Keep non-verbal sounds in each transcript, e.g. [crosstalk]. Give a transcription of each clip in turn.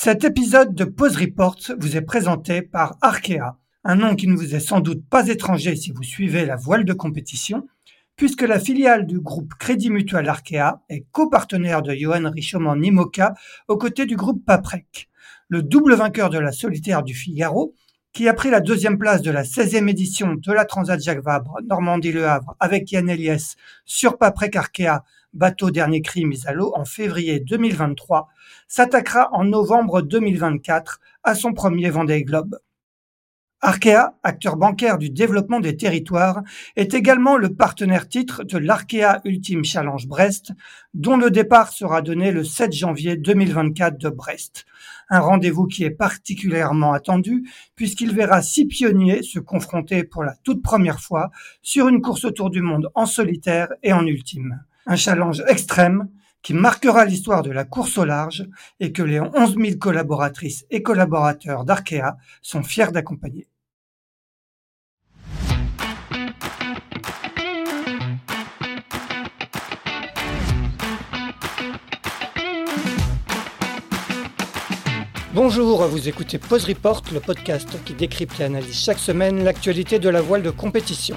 Cet épisode de Pause Report vous est présenté par Arkea, un nom qui ne vous est sans doute pas étranger si vous suivez la voile de compétition, puisque la filiale du groupe Crédit Mutuel Arkea est copartenaire de Johan Richaume en IMOCA aux côtés du groupe Paprec. Le double vainqueur de la solitaire du Figaro, qui a pris la deuxième place de la 16e édition de la Transat Jacques Vabre Normandie-Le Havre avec Yann Eliès sur Paprec Arkea, bateau dernier cri mis à l'eau en février 2023, s'attaquera en novembre 2024 à son premier Vendée Globe. Arkea, acteur bancaire du développement des territoires, est également le partenaire titre de l'Arkea Ultime Challenge Brest, dont le départ sera donné le 7 janvier 2024 de Brest. Un rendez-vous qui est particulièrement attendu puisqu'il verra six pionniers se confronter pour la toute première fois sur une course autour du monde en solitaire et en ultime. Un challenge extrême qui marquera l'histoire de la course au large et que les 11 000 collaboratrices et collaborateurs d'Arkea sont fiers d'accompagner. Bonjour, vous écoutez Pause Report, le podcast qui décrypte et analyse chaque semaine l'actualité de la voile de compétition.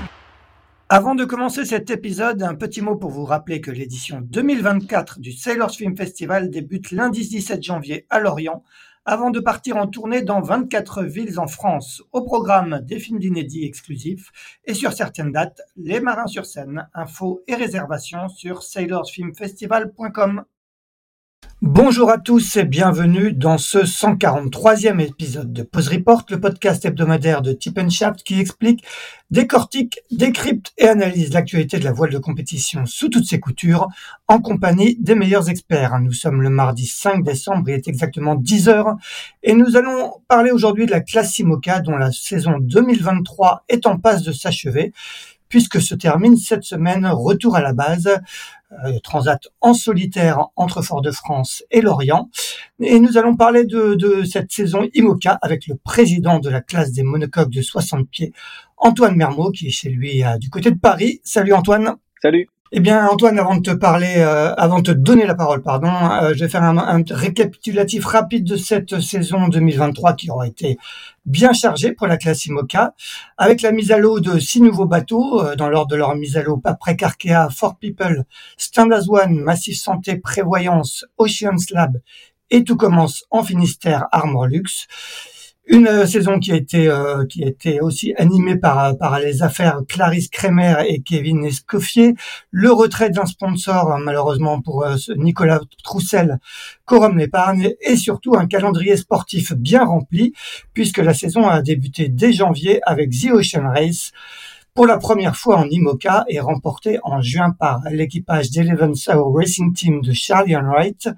Avant de commencer cet épisode, un petit mot pour vous rappeler que l'édition 2024 du Sailors Film Festival débute lundi 17 janvier à Lorient, avant de partir en tournée dans 24 villes en France. Au programme des films d'inédits exclusifs et sur certaines dates, les marins sur scène. Infos et réservations sur sailorsfilmfestival.com. Bonjour à tous et bienvenue dans ce 143e épisode de Pause Report, le podcast hebdomadaire de Tip Shaft qui explique, décortique, décrypte et analyse l'actualité de la voile de compétition sous toutes ses coutures en compagnie des meilleurs experts. Nous sommes le mardi 5 décembre, il est exactement 10 heures et nous allons parler aujourd'hui de la classe Simoca dont la saison 2023 est en passe de s'achever puisque se termine cette semaine retour à la base, euh, transat en solitaire entre Fort-de-France et Lorient. Et nous allons parler de, de, cette saison IMOCA avec le président de la classe des monocoques de 60 pieds, Antoine Mermot, qui est chez lui euh, du côté de Paris. Salut Antoine. Salut. Eh bien, Antoine, avant de te parler, euh, avant de te donner la parole, pardon, euh, je vais faire un, récapitulatif rapide de cette saison 2023 qui aura été bien chargée pour la classe IMOCA, avec la mise à l'eau de six nouveaux bateaux euh, dans l'ordre de leur mise à l'eau Paprec Arkea, Fort People, Stand as One, Massif Santé, Prévoyance, Oceans Lab et tout commence en Finistère Armor Luxe. Une euh, saison qui a été euh, qui a été aussi animée par par les affaires Clarisse Kremer et Kevin Escoffier, le retrait d'un sponsor malheureusement pour euh, Nicolas Troussel, Corum l'épargne et surtout un calendrier sportif bien rempli puisque la saison a débuté dès janvier avec The Ocean Race pour la première fois en IMOCA et remporté en juin par l'équipage d'Eleven Racing Team de Charlie Wright.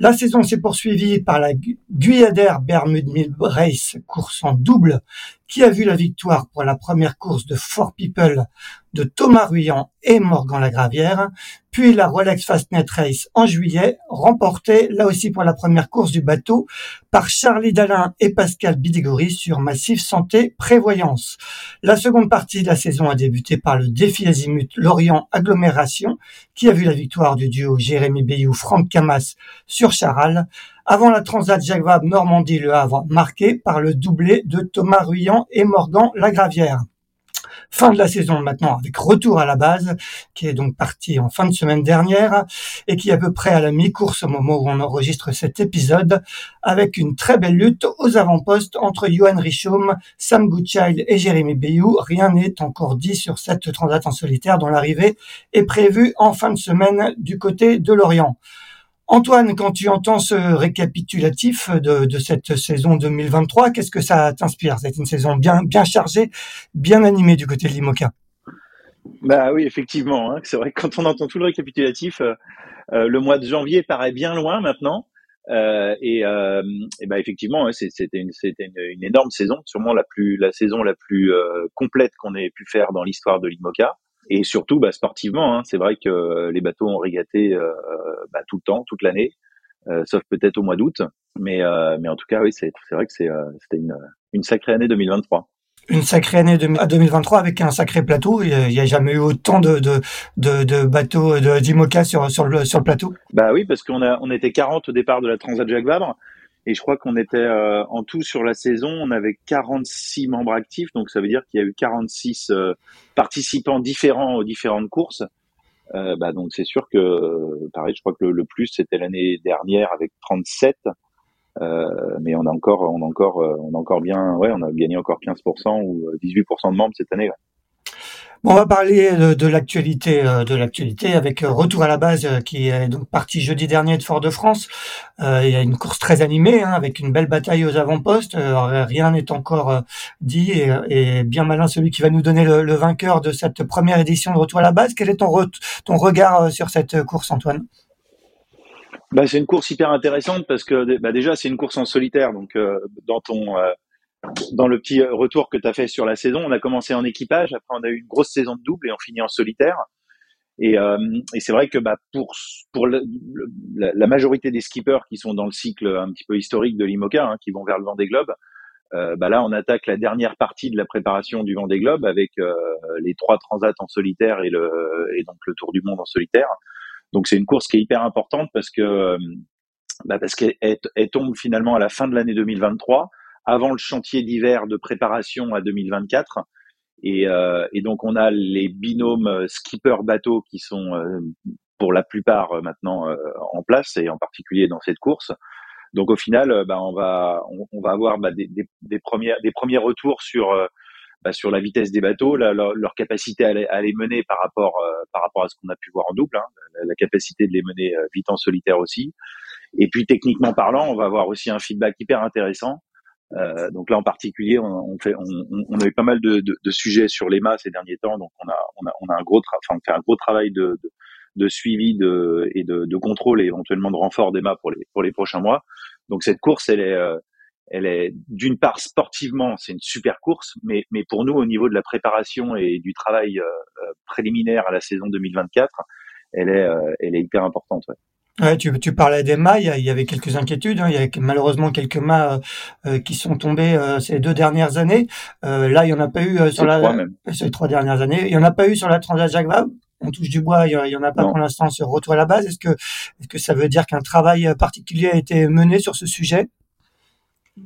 La saison s'est poursuivie par la Guyadère Bermude Mill Race, course en double, qui a vu la victoire pour la première course de Four People de Thomas Ruyant et Morgan Lagravière, puis la Rolex Fastnet Race en juillet, remportée là aussi pour la première course du bateau par Charlie Dalin et Pascal Bidigori sur Massif Santé Prévoyance. La seconde partie de la saison a débuté par le défi Azimut Lorient Agglomération, qui a vu la victoire du duo Jérémy Bayou Franck Camas sur Charal, avant la Transat Jacques Vabre Normandie-Le Havre, marquée par le doublé de Thomas Ruyant et Morgan Lagravière. Fin de la saison maintenant avec retour à la base, qui est donc parti en fin de semaine dernière et qui est à peu près à la mi-course au moment où on enregistre cet épisode, avec une très belle lutte aux avant-postes entre Johan Richaume, Sam Goodchild et Jérémy Bayou. Rien n'est encore dit sur cette transat en solitaire dont l'arrivée est prévue en fin de semaine du côté de Lorient. Antoine, quand tu entends ce récapitulatif de, cette saison 2023, qu'est-ce que ça t'inspire? C'est une saison bien, bien chargée, bien animée du côté de l'IMOCA. Bah oui, effectivement. Hein. C'est vrai que quand on entend tout le récapitulatif, euh, euh, le mois de janvier paraît bien loin maintenant. Euh, et, euh, et bah effectivement, c'était une, une, une, énorme saison, sûrement la plus, la saison la plus euh, complète qu'on ait pu faire dans l'histoire de l'IMOCA. Et surtout, bah, sportivement, hein, c'est vrai que les bateaux ont régaté euh, bah, tout le temps, toute l'année, euh, sauf peut-être au mois d'août. Mais, mais en tout cas, oui, c'est, c'est vrai que c'est, c'était une, une sacrée année 2023 une sacrée année 2023 avec un sacré plateau. Il n'y a jamais eu autant de, de, de, de bateaux d'IMOCA sur, sur, le, sur le plateau. Bah oui, parce qu'on a, on était 40 au départ de la Transat Jacques Vabre. Et je crois qu'on était euh, en tout sur la saison, on avait 46 membres actifs, donc ça veut dire qu'il y a eu 46 euh, participants différents aux différentes courses. Euh, bah donc c'est sûr que, pareil, je crois que le, plus c'était l'année dernière avec 37. Euh, mais on a encore, on a encore, euh, on a encore bien, ouais, on a gagné encore 15% ou 18% de membres cette année. On va parler de, l'actualité, de l'actualité avec Retour à la base qui est donc parti jeudi dernier de Fort-de-France. Euh, il y a une course très animée hein, avec une belle bataille aux avant-postes. rien n'est encore dit et, bien malin celui qui va nous donner le, vainqueur de cette première édition de Retour à la base. Quel est ton, ton regard sur cette course, Antoine? Bah, c'est une course hyper intéressante parce que bah, déjà c'est une course en solitaire. Donc euh, dans ton euh, dans le petit retour que tu as fait sur la saison, on a commencé en équipage, après on a eu une grosse saison de double et on finit en solitaire. Et, euh, et c'est vrai que bah, pour pour la, la, majorité des skippers qui sont dans le cycle un petit peu historique de l'IMOCA, hein, qui vont vers le Vendée Globe, euh, bah là on attaque la dernière partie de la préparation du Vendée Globe avec les trois transats en solitaire et le et donc le Tour du Monde en solitaire. Donc c'est une course qui est hyper importante parce que euh, bah parce qu'elle elle tombe finalement à la fin de l'année 2023, avant le chantier d'hiver de préparation à 2024. Et, euh, et, donc on a les binômes euh, skipper-bateau qui sont euh, pour la plupart maintenant en place et en particulier dans cette course. Donc au final, bah, on va on, va avoir bah, des, des, premières des premiers retours sur bah, sur la vitesse des bateaux, leur, capacité à les, mener par rapport euh, par rapport à ce qu'on a pu voir en double, hein, la, capacité de les mener vite en solitaire aussi. Et puis techniquement parlant, on va avoir aussi un feedback hyper intéressant. Euh, donc là en particulier, on, on fait, on, on, a eu pas mal de, de, de, sujets sur mâts ces derniers temps, donc on a, on a, on a un gros, enfin on fait un gros travail de, de, de suivi de, et de, de, contrôle et éventuellement de renfort mâts pour les pour les prochains mois. Donc cette course, elle est, euh, elle est d'une part sportivement, c'est une super course, mais, mais pour nous, au niveau de la préparation et du travail euh, euh, préliminaire à la saison 2024, elle est, euh, elle est hyper importante. Ouais. Ouais, tu, tu parlais des mâts, il y avait quelques inquiétudes. Hein. Il y a malheureusement quelques mâts qui sont tombés ces deux dernières années. là, il y en a pas eu sur la trois ces trois dernières années. Il y en a pas eu sur la Transat Jacques Vabre. On touche du bois, il y en a pas pour l'instant sur retour à la base. Est-ce que est-ce que ça veut dire qu'un travail particulier a été mené sur ce sujet?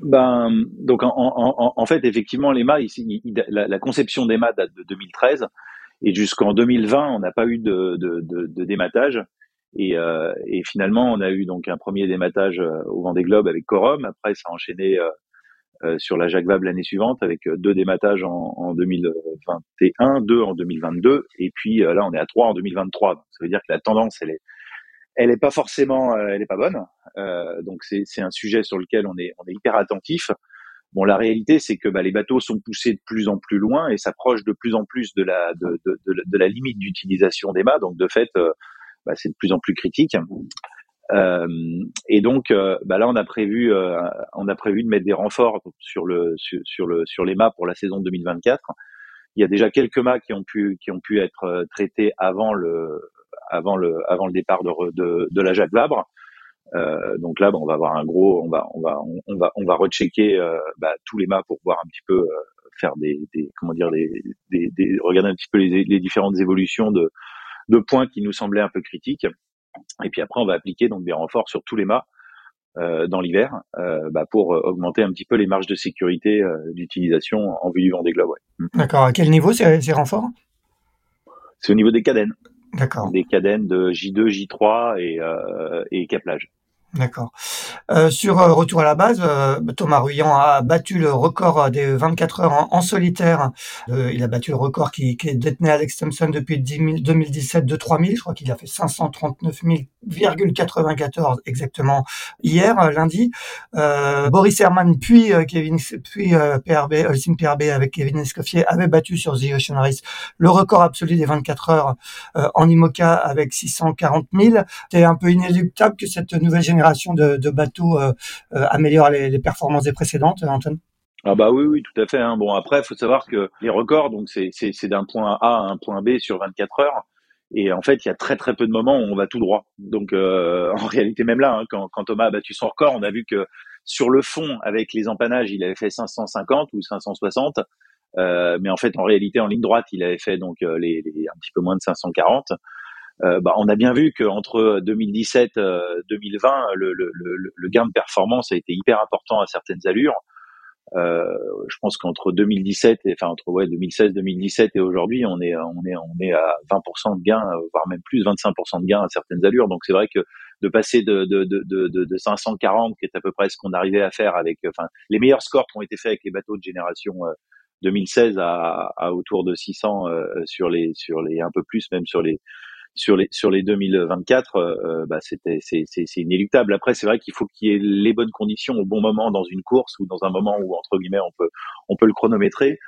Ben, donc en, en, en, fait, effectivement, les mâts, ici, la, la, conception des mâts date de 2013 et jusqu'en 2020, on n'a pas eu de, de, de, de dématage. Et, euh, et, finalement, on a eu donc un premier dématage euh, au Vendée Globe avec Corum. Après, ça a enchaîné euh, euh sur la Jacques Vabre l'année suivante avec euh, deux dématages en, en 2021, deux en 2022, et puis là, on est à trois en 2023. Donc, ça veut dire que la tendance, elle est, elle est pas forcément, euh, elle est pas bonne. Euh, donc c'est un sujet sur lequel on est on est hyper attentif. Bon, la réalité, c'est que bah, les bateaux sont poussés de plus en plus loin et s'approchent de plus en plus de la de, de, de, la limite d'utilisation des mâts. Donc de fait, euh, bah, c'est de plus en plus critique. Euh, et donc euh, bah, là, on a prévu on a prévu de mettre des renforts sur le sur, sur le sur les mâts pour la saison 2024. Il y a déjà quelques mâts qui ont pu qui ont pu être traités avant le avant le avant le départ de de, de la Jacques Vabre. Euh, donc là, on va avoir un gros, on va on va on, va on va rechecker euh, bah, tous les mâts pour voir un petit peu euh, faire des, des, comment dire des, des, des, regarder un petit peu les, les, différentes évolutions de de points qui nous semblaient un peu critiques. Et puis après, on va appliquer donc des renforts sur tous les mâts euh, dans l'hiver euh, bah, pour augmenter un petit peu les marges de sécurité d'utilisation en vue du vent des globes. Ouais. D'accord. À quel niveau ces, ces renforts? C'est au niveau des cadennes. D'accord. Des cadennes de J2, J3 et, euh, et caplage. D'accord. Euh, sur euh, Retour à la base, euh, Thomas Ruyant a battu le record des 24 heures en, solitaire. il a battu le record qui, qui détenait Alex Thompson depuis 2017 de 3000. Je crois qu'il a fait 539 000,94 exactement hier, lundi. Boris Herman puis Kevin puis PRB, Holcim PRB avec Kevin Escoffier avait battu sur The Ocean Race le record absolu des 24 heures en IMOCA avec 640 000. C'est un peu inéluctable que cette nouvelle génération de, de bateaux bateaux améliorent les, performances des précédentes, Antoine ah bah oui, oui, tout à fait. Hein. Bon, après, il faut savoir que les records, donc c'est d'un point A à un point B sur 24 heures. Et en fait, il y a très très peu de moments où on va tout droit. Donc euh, [laughs] en réalité, même là, hein, quand, quand, Thomas a battu son record, on a vu que sur le fond, avec les empannages, il avait fait 550 ou 560. Euh, mais en fait, en réalité, en ligne droite, il avait fait donc euh, les, les un petit peu moins de 540. Euh, bah, on a bien vu qu'entre 2017 2020, le, le, le, le, gain de performance a été hyper important à certaines allures. Euh, je pense qu'entre 2017 et enfin entre ouais 2016 2017 et aujourd'hui on est on est on est à 20% de gains voire même plus 25% de gains à certaines allures donc c'est vrai que de passer de de, de, de, de 540 qui est à peu près ce qu'on arrivait à faire avec enfin les meilleurs scores qui ont été faits avec les bateaux de génération 2016 euh, à, à autour de 600 euh, sur les sur les un peu plus même sur les sur les sur les 2024, euh, euh, bah c'était c'est inéluctable. Après, c'est vrai qu'il faut qu'il y ait les bonnes conditions au bon moment dans une course ou dans un moment où entre guillemets on peut on peut le chronométrer.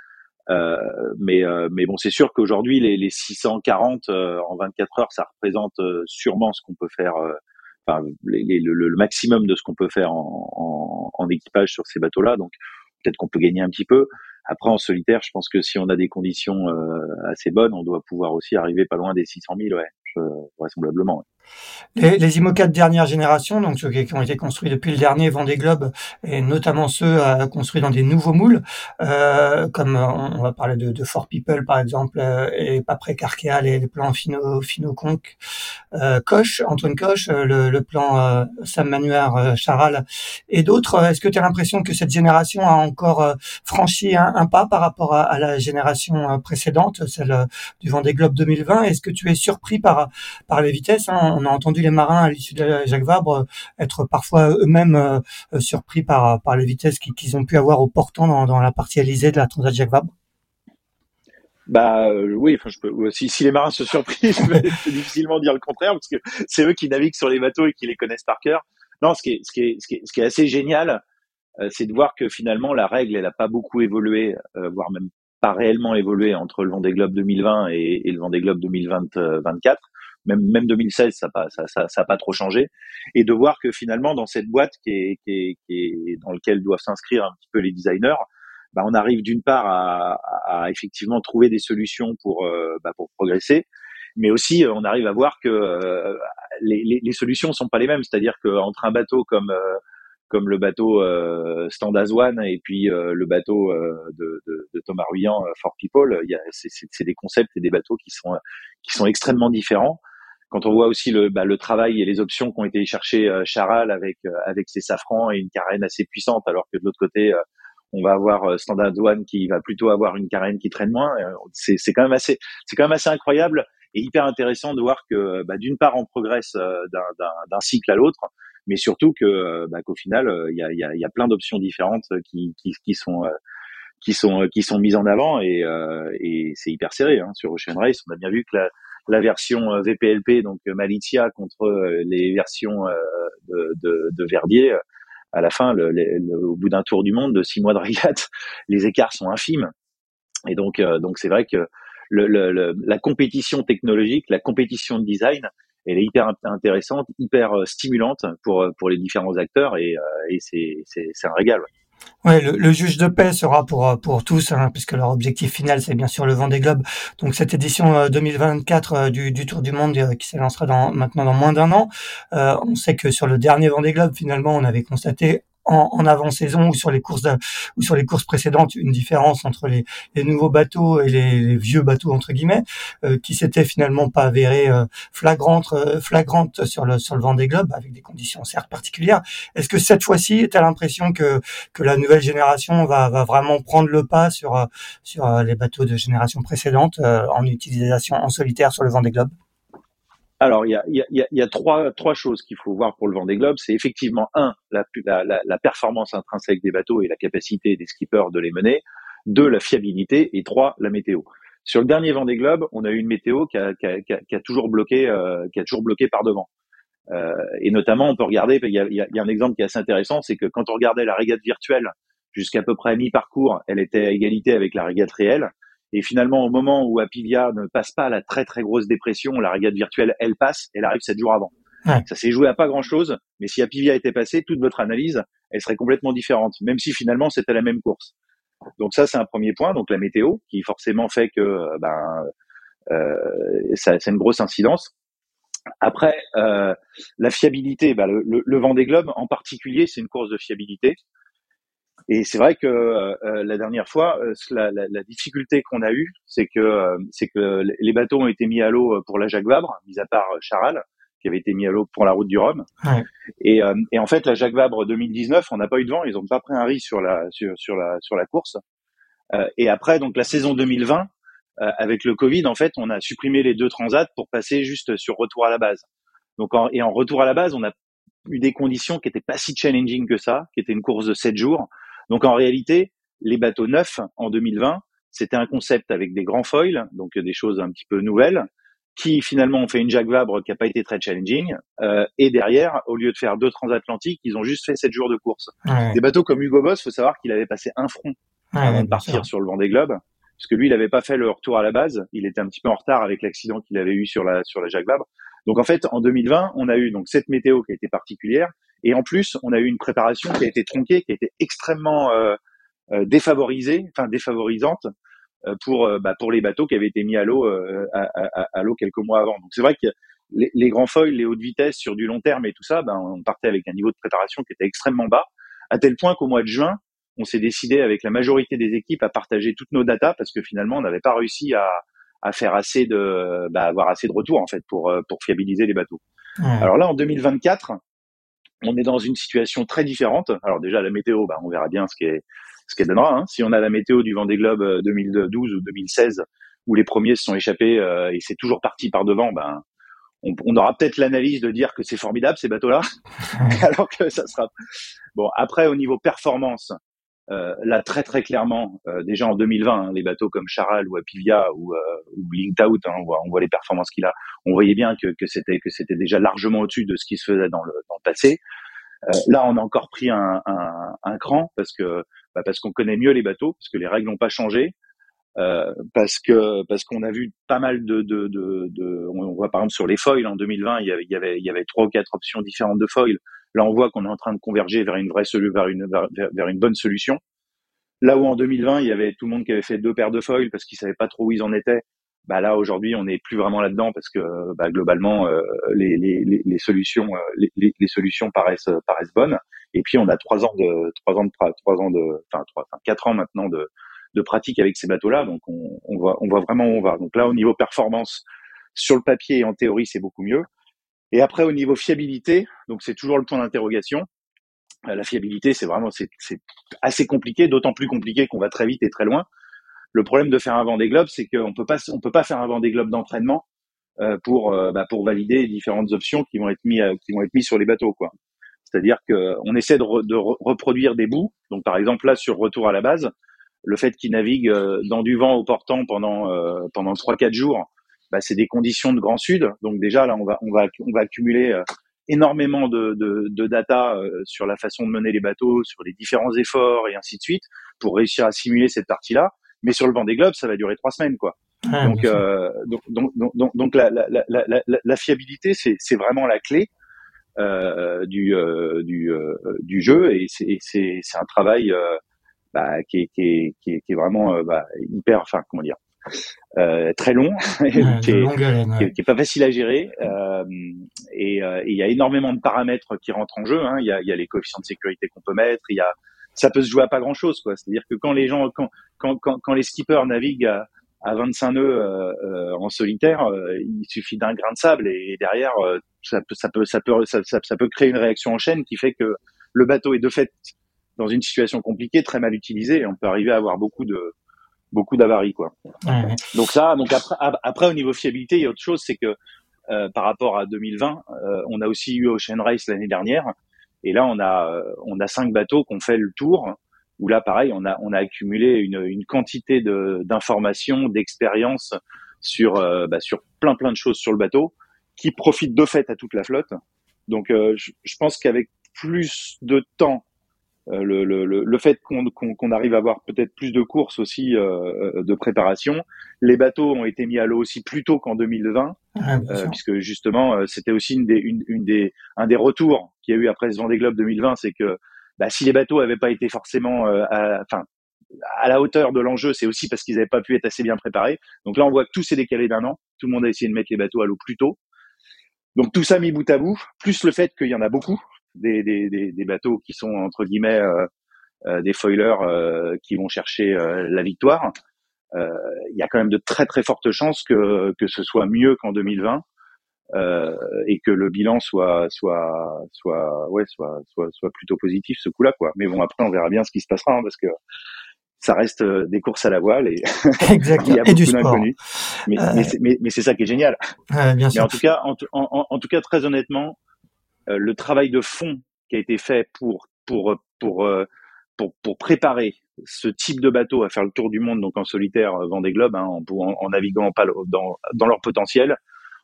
Euh, mais euh, mais bon, c'est sûr qu'aujourd'hui les, les 640 en 24 heures, ça représente sûrement ce qu'on peut faire. Enfin, les, le, le, maximum de ce qu'on peut faire en, en, en équipage sur ces bateaux-là. Donc peut-être qu'on peut gagner un petit peu. Après, en solitaire, je pense que si on a des conditions euh, assez bonnes, on doit pouvoir aussi arriver pas loin des 600 000, ouais, je, vraisemblablement. Les, les IMOCA de dernière génération, donc ceux qui ont été construits depuis le dernier Vendée Globe, et notamment ceux euh, construits dans des nouveaux moules, euh, comme on, va parler de, de Fort People par exemple, euh, et pas près Carkea, les, les, plans Fino, Fino Conque, euh, Coche, Antoine Coche, euh, le, le, plan Sam Manuel Charal et d'autres. Est-ce que tu as l'impression que cette génération a encore franchi un, un, pas par rapport à, à, la génération précédente, celle du Vendée Globe 2020 Est-ce que tu es surpris par, par les vitesses hein? On a entendu les marins à l'issue de Jacques Vabre euh, être parfois eux-mêmes euh, euh, surpris par, par les vitesses qu'ils ont pu avoir au portant dans, dans la partie alizée de la Transat Jacques Vabre. Bah oui, enfin, je peux, si, si les marins se surpris, je peux [laughs] difficilement dire le contraire parce que c'est eux qui naviguent sur les bateaux et qui les connaissent par cœur. Non, ce qui est, ce qui est, ce qui est, ce qui est assez génial, c'est de voir que finalement la règle, elle n'a pas beaucoup évolué, voire même pas réellement évolué entre le Vendée Globe 2020 et, et le Vendée Globe 2024 même même 2016 ça pas ça, ça, ça pas trop changé. Et de voir que finalement dans cette boîte qui est qui est, qui est dans lequel doivent s'inscrire un petit peu les designers bah, on arrive d'une part à, à, effectivement trouver des solutions pour euh, bah, pour progresser. Mais aussi on arrive à voir que euh, les, les, les, solutions sont pas les mêmes. C'est-à-dire qu'entre un bateau comme euh, comme le bateau euh, Standard One et puis le bateau de, de, de, Thomas Ruyant For People, il y a c'est des concepts et des bateaux qui sont qui sont extrêmement différents quand on voit aussi le, bah, le travail et les options qu'ont été chercher euh, Charal avec euh, avec ses safrans et une carène assez puissante, alors que de l'autre côté, euh, on va avoir Standard One qui va plutôt avoir une carène qui traîne moins. C'est c'est quand même assez c'est quand même assez incroyable et hyper intéressant de voir que bah, d'une part on progresse d'un cycle à l'autre, mais surtout que bah, qu'au final il y a, y, a, y a plein d'options différentes qui, qui, qui sont qui sont qui sont mises en avant et, et c'est hyper serré hein. sur Ocean Race. On a bien vu que la, la version euh, VPLP, donc euh, Malizia, contre euh, les versions de, de, de, Verdier. À la fin, le, au bout d'un tour du monde de six mois de régate, [laughs] les écarts sont infimes. Et donc, donc c'est vrai que le, le, la compétition technologique, la compétition de design, elle est hyper intéressante, hyper stimulante pour pour les différents acteurs et, et c'est c'est un régal. Le, le, juge de paix sera pour euh, pour tous, hein, puisque leur objectif final c'est bien sûr le Vendée Globe. Donc cette édition 2024 euh, euh, du, du, Tour du Monde qui s'élancera dans maintenant dans moins d'un an. on sait que sur le dernier Vendée Globe, finalement, on avait constaté en, en avant-saison ou sur les courses ou sur les courses précédentes une différence entre les, les nouveaux bateaux et les, vieux bateaux entre guillemets euh, qui s'était finalement pas avérée euh, flagrante euh, flagrante sur le sur le Vendée Globe avec des conditions certes particulières. Est-ce que cette fois-ci tu as l'impression que que la nouvelle génération va va vraiment prendre le pas sur euh, sur les bateaux de génération précédente en utilisation en solitaire sur le Vendée Globe alors, il y a, trois, choses qu'il faut voir pour le Vendée Globe. C'est effectivement, un, la, la, la, performance intrinsèque des bateaux et la capacité des skippers de les mener. Deux, la fiabilité. Et trois, la météo. Sur le dernier Vendée Globe, on a eu une météo qui a, toujours, bloqué, euh, qui a toujours bloqué par devant. Euh, et notamment, on peut regarder, il y a, un exemple qui est assez intéressant, c'est que quand on regardait la régate virtuelle jusqu'à peu près mi-parcours, elle était à égalité avec la régate réelle. Et finalement, au moment où Apivia ne passe pas la très très grosse dépression, la régate virtuelle, elle passe, elle arrive sept jours avant. Ça s'est joué à pas grand chose, mais si Apivia était passé, toute votre analyse, elle serait complètement différente, même si finalement c'était la même course. Donc ça, c'est un premier point. Donc la météo, qui forcément fait que euh, ben euh, ça, c'est une grosse incidence. Après, euh, la fiabilité, ben, le, le, le Vendée Globe en particulier, c'est une course de fiabilité. Et c'est vrai que euh, la dernière fois, euh, la, la, la, difficulté qu'on a eue, c'est que euh, c'est que les bateaux ont été mis à l'eau pour la Jacques Vabre, mis à part Charal, qui avait été mis à l'eau pour la route du Rhum. Ouais. Et, et, en fait, la Jacques Vabre 2019, on n'a pas eu de vent, ils n'ont pas pris un riz sur la sur, sur la sur la course. et après, donc la saison 2020, avec le Covid, en fait, on a supprimé les deux transats pour passer juste sur retour à la base. Donc en, et en retour à la base, on a eu des conditions qui étaient pas si challenging que ça, qui était une course de 7 jours. Donc en réalité, les bateaux neufs en 2020, c'était un concept avec des grands foils, donc des choses un petit peu nouvelles, qui finalement ont fait une Jacques Vabre qui n'a pas été très challenging. Euh, et derrière, au lieu de faire deux transatlantiques, ils ont juste fait sept jours de course. Des bateaux comme Hugo Boss, faut savoir qu'il avait passé un front avant de partir sur le Vendée Globe, parce que lui, il n'avait pas fait le retour à la base. Il était un petit peu en retard avec l'accident qu'il avait eu sur la sur la Jacques Vabre. Donc en fait, en 2020, on a eu donc cette météo qui a été particulière, et en plus, on a eu une préparation qui a été tronquée, qui a été extrêmement euh, euh défavorisée, enfin défavorisante euh, pour euh, bah, pour les bateaux qui avaient été mis à l'eau à, à, à l'eau quelques mois avant. Donc c'est vrai que les, les, grands foils, les hautes vitesses sur du long terme et tout ça, ben, on partait avec un niveau de préparation qui était extrêmement bas, à tel point qu'au mois de juin, on s'est décidé avec la majorité des équipes à partager toutes nos datas parce que finalement on n'avait pas réussi à, à faire assez de bah, avoir assez de retours en fait pour pour fiabiliser les bateaux. Alors là en 2024, on est dans une situation très différente. Alors déjà la météo, bah, on verra bien ce qu'elle ce qu'elle donnera. Hein. Si on a la météo du Vendée Globe 2012 euh, ou 2016 où les premiers se sont échappés euh, et c'est toujours parti par devant, ben on, on aura peut-être l'analyse de dire que c'est formidable ces bateaux-là, [laughs] [laughs] alors que ça sera bon. Après au niveau performance, euh, là très très clairement, euh, déjà en 2020, hein, les bateaux comme Charal ou Apivia ou, euh, ou hein, on, voit, on voit les performances qu'il a. On voyait bien que, que c'était que c'était déjà largement au-dessus de ce qui se faisait dans le, dans le passé. Euh, là, on a encore pris un, cran parce que bah, parce qu'on connaît mieux les bateaux, parce que les règles n'ont pas changé, euh, parce que parce qu'on a vu pas mal de, de, de, on voit par exemple sur les foils en 2020 il y avait il y avait il y avait trois ou quatre options différentes de foils là on voit qu'on est en train de converger vers une vraie vers une vers, une bonne solution là où en 2020 il y avait tout le monde qui avait fait deux paires de foils parce qu'ils savaient pas trop où ils en étaient bah là aujourd'hui on n'est plus vraiment là dedans parce que bah, globalement euh, les, les, les, solutions euh, les, les, solutions paraissent paraissent bonnes et puis on a trois ans de trois ans de trois ans de enfin trois quatre ans maintenant de de pratique avec ces bateaux-là. Donc on, on, voit, on voit vraiment où on va. Donc là, au niveau performance, sur le papier et en théorie, c'est beaucoup mieux. Et après, au niveau fiabilité, donc c'est toujours le point d'interrogation. Euh, la fiabilité, c'est vraiment c'est assez compliqué, d'autant plus compliqué qu'on va très vite et très loin. Le problème de faire un Vendée Globe, c'est qu'on peut pas on peut pas faire un Vendée Globe d'entraînement euh, pour euh, bah, pour valider différentes options qui vont être mis qui vont être mis sur les bateaux quoi. C'est-à-dire que on essaie de, de reproduire des bouts. Donc par exemple là sur retour à la base, le fait qu'ils naviguent euh, dans du vent au portant pendant euh, pendant trois quatre jours, bah, c'est des conditions de grand sud. Donc déjà là, on va on va on va accumuler euh, énormément de, de, de data sur la façon de mener les bateaux, sur les différents efforts et ainsi de suite pour réussir à simuler cette partie-là. Mais sur le vent des globes, ça va durer trois semaines, quoi. donc, euh, donc, donc, donc, donc, la, la, la, la, la fiabilité, c'est, c'est vraiment la clé euh, du, euh, du, du jeu et c'est, c'est, c'est un travail bah, qui, est, qui, est, qui, est, qui, est, vraiment euh, bah, hyper, enfin comment dire, euh, très long, [laughs] qui, est, qui, est, pas facile à gérer. Euh, et il y a énormément de paramètres qui rentrent en jeu. Hein. Il y, a, y, a, les coefficients de sécurité qu'on peut mettre. Il y a, ça peut se jouer à pas grand chose, quoi. C'est-à-dire que quand les gens, quand, quand, quand, quand les skippers naviguent à, à 25 nœuds euh, en solitaire, euh, il suffit d'un grain de sable et, derrière ça peut ça peut ça peut ça, ça, ça, peut créer une réaction en chaîne qui fait que le bateau est de fait dans une situation compliquée, très mal utilisée, et on peut arriver à avoir beaucoup de beaucoup d'avaries quoi. Donc ça, donc après, après au niveau fiabilité, il y a autre chose, c'est que euh, par rapport à 2020, euh, on a aussi eu Ocean Race l'année dernière, et là on a euh, on a cinq bateaux qui ont fait le tour, où là pareil, on a on a accumulé une, une quantité de d'informations, d'expériences sur euh, bah, sur plein plein de choses sur le bateau, qui profitent de fait à toute la flotte. Donc je, je pense qu'avec plus de temps le, le, le, fait qu'on qu'on arrive à avoir peut-être plus de courses aussi de préparation. Les bateaux ont été mis à l'eau aussi plus tôt qu'en 2020, ah, puisque justement c'était aussi une des, une, une, des, un des retours qu'il y a eu après ce Vendée Globe 2020, c'est que bah, si les bateaux n'avaient pas été forcément, enfin à la hauteur de l'enjeu, c'est aussi parce qu'ils n'avaient pas pu être assez bien préparés. Donc là, on voit que tout s'est décalé d'un an. Tout le monde a essayé de mettre les bateaux à l'eau plus tôt. Donc tout ça mis bout à bout, plus le fait qu'il y en a beaucoup, des, des, des, bateaux qui sont entre guillemets euh, euh, des foilers euh, qui vont chercher la victoire. Il y a quand même de très très fortes chances que, que ce soit mieux qu'en 2020 et que le bilan soit soit soit ouais soit soit soit plutôt positif ce coup-là quoi. Mais bon après on verra bien ce qui se passera hein, parce que ça reste euh, des courses à la voile et [laughs] [laughs] il y a et du sport. Mais, euh... mais, mais c'est ça qui est génial. bien mais sûr. en tout cas, en, en, en tout cas, très honnêtement, euh, le travail de fond qui a été fait pour pour pour euh, pour, pour préparer ce type de bateau à faire le tour du monde, donc en solitaire Vendée Globe, hein, en, en, naviguant pas dans, dans leur potentiel,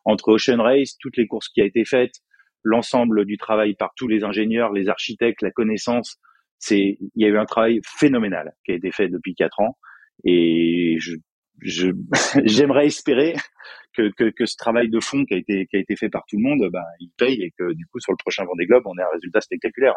entre Ocean Race, toutes les courses qui a été faites, l'ensemble du travail par tous les ingénieurs, les architectes, la connaissance, c'est il y a eu un travail phénoménal qui a été fait depuis quatre ans et je [laughs] j'aimerais espérer que, que, que, ce travail de fond qui a été qui a été fait par tout le monde, ben il paye et que du coup sur le prochain Vendée Globe, on ait un résultat spectaculaire.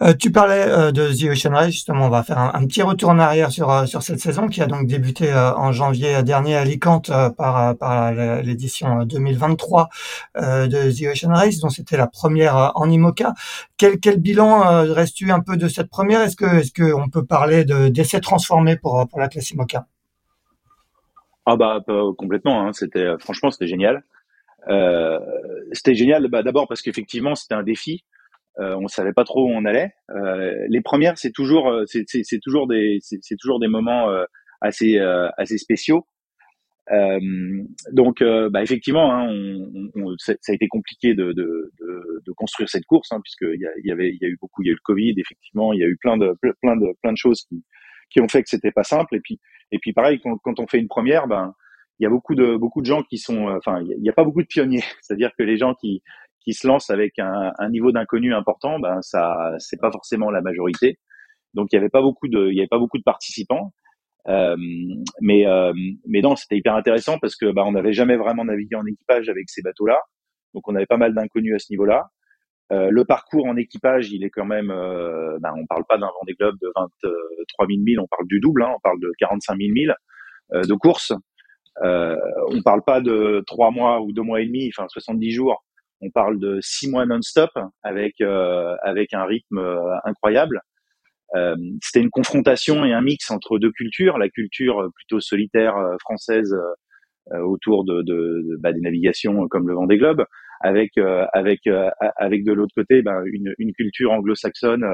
Euh, tu parlais euh, de The Ocean Race, justement, on va faire un, petit retour en arrière sur euh, sur cette saison qui a donc débuté en janvier dernier à Alicante par par l'édition 2023 de The Ocean Race, dont c'était la première en IMOCA. Quel quel bilan reste-tu un peu de cette première? Est-ce que est-ce que on peut parler de d'essais transformés pour pour la classe IMOCA? Ah bah complètement. Hein. C'était euh, franchement c'était génial. Euh, c'était génial. Bah, d'abord parce qu'effectivement c'était un défi. Euh, on savait pas trop où on allait. Euh, les premières c'est toujours euh, c'est, c'est, toujours des c'est, toujours des moments assez assez spéciaux. donc bah effectivement hein, on, on, ça a été compliqué de, de, de, de construire cette course hein, puisque il y, y avait il y a eu beaucoup il y a eu le Covid effectivement il y a eu plein de plein de plein de choses qui qui ont fait que c'était pas simple et puis et puis pareil, quand, quand, on fait une première, ben il y a beaucoup de beaucoup de gens qui sont, euh, enfin il n'y a, pas beaucoup de pionniers. [laughs] C'est-à-dire que les gens qui qui se lancent avec un, un niveau d'inconnu important, ben ça c'est pas forcément la majorité. Donc il y avait pas beaucoup de il y avait pas beaucoup de participants. Euh, mais euh, mais non, c'était hyper intéressant parce que bah, on n'avait jamais vraiment navigué en équipage avec ces bateaux-là, donc on avait pas mal d'inconnus à ce niveau-là. Euh, le parcours en équipage, il est quand même, euh, ben, on parle pas d'un Vendée Globe de 23 000 milles, on parle du double, hein, on parle de 45 000 milles euh, de course. Euh, on parle pas de trois mois ou deux mois et demi, enfin 70 jours. On parle de six mois non-stop avec euh, avec un rythme incroyable. C'était une confrontation et un mix entre deux cultures, la culture plutôt solitaire française autour de, de, de bah, des navigations comme le Vendée Globe, avec euh, avec euh, avec de l'autre côté ben, une, une culture anglo-saxonne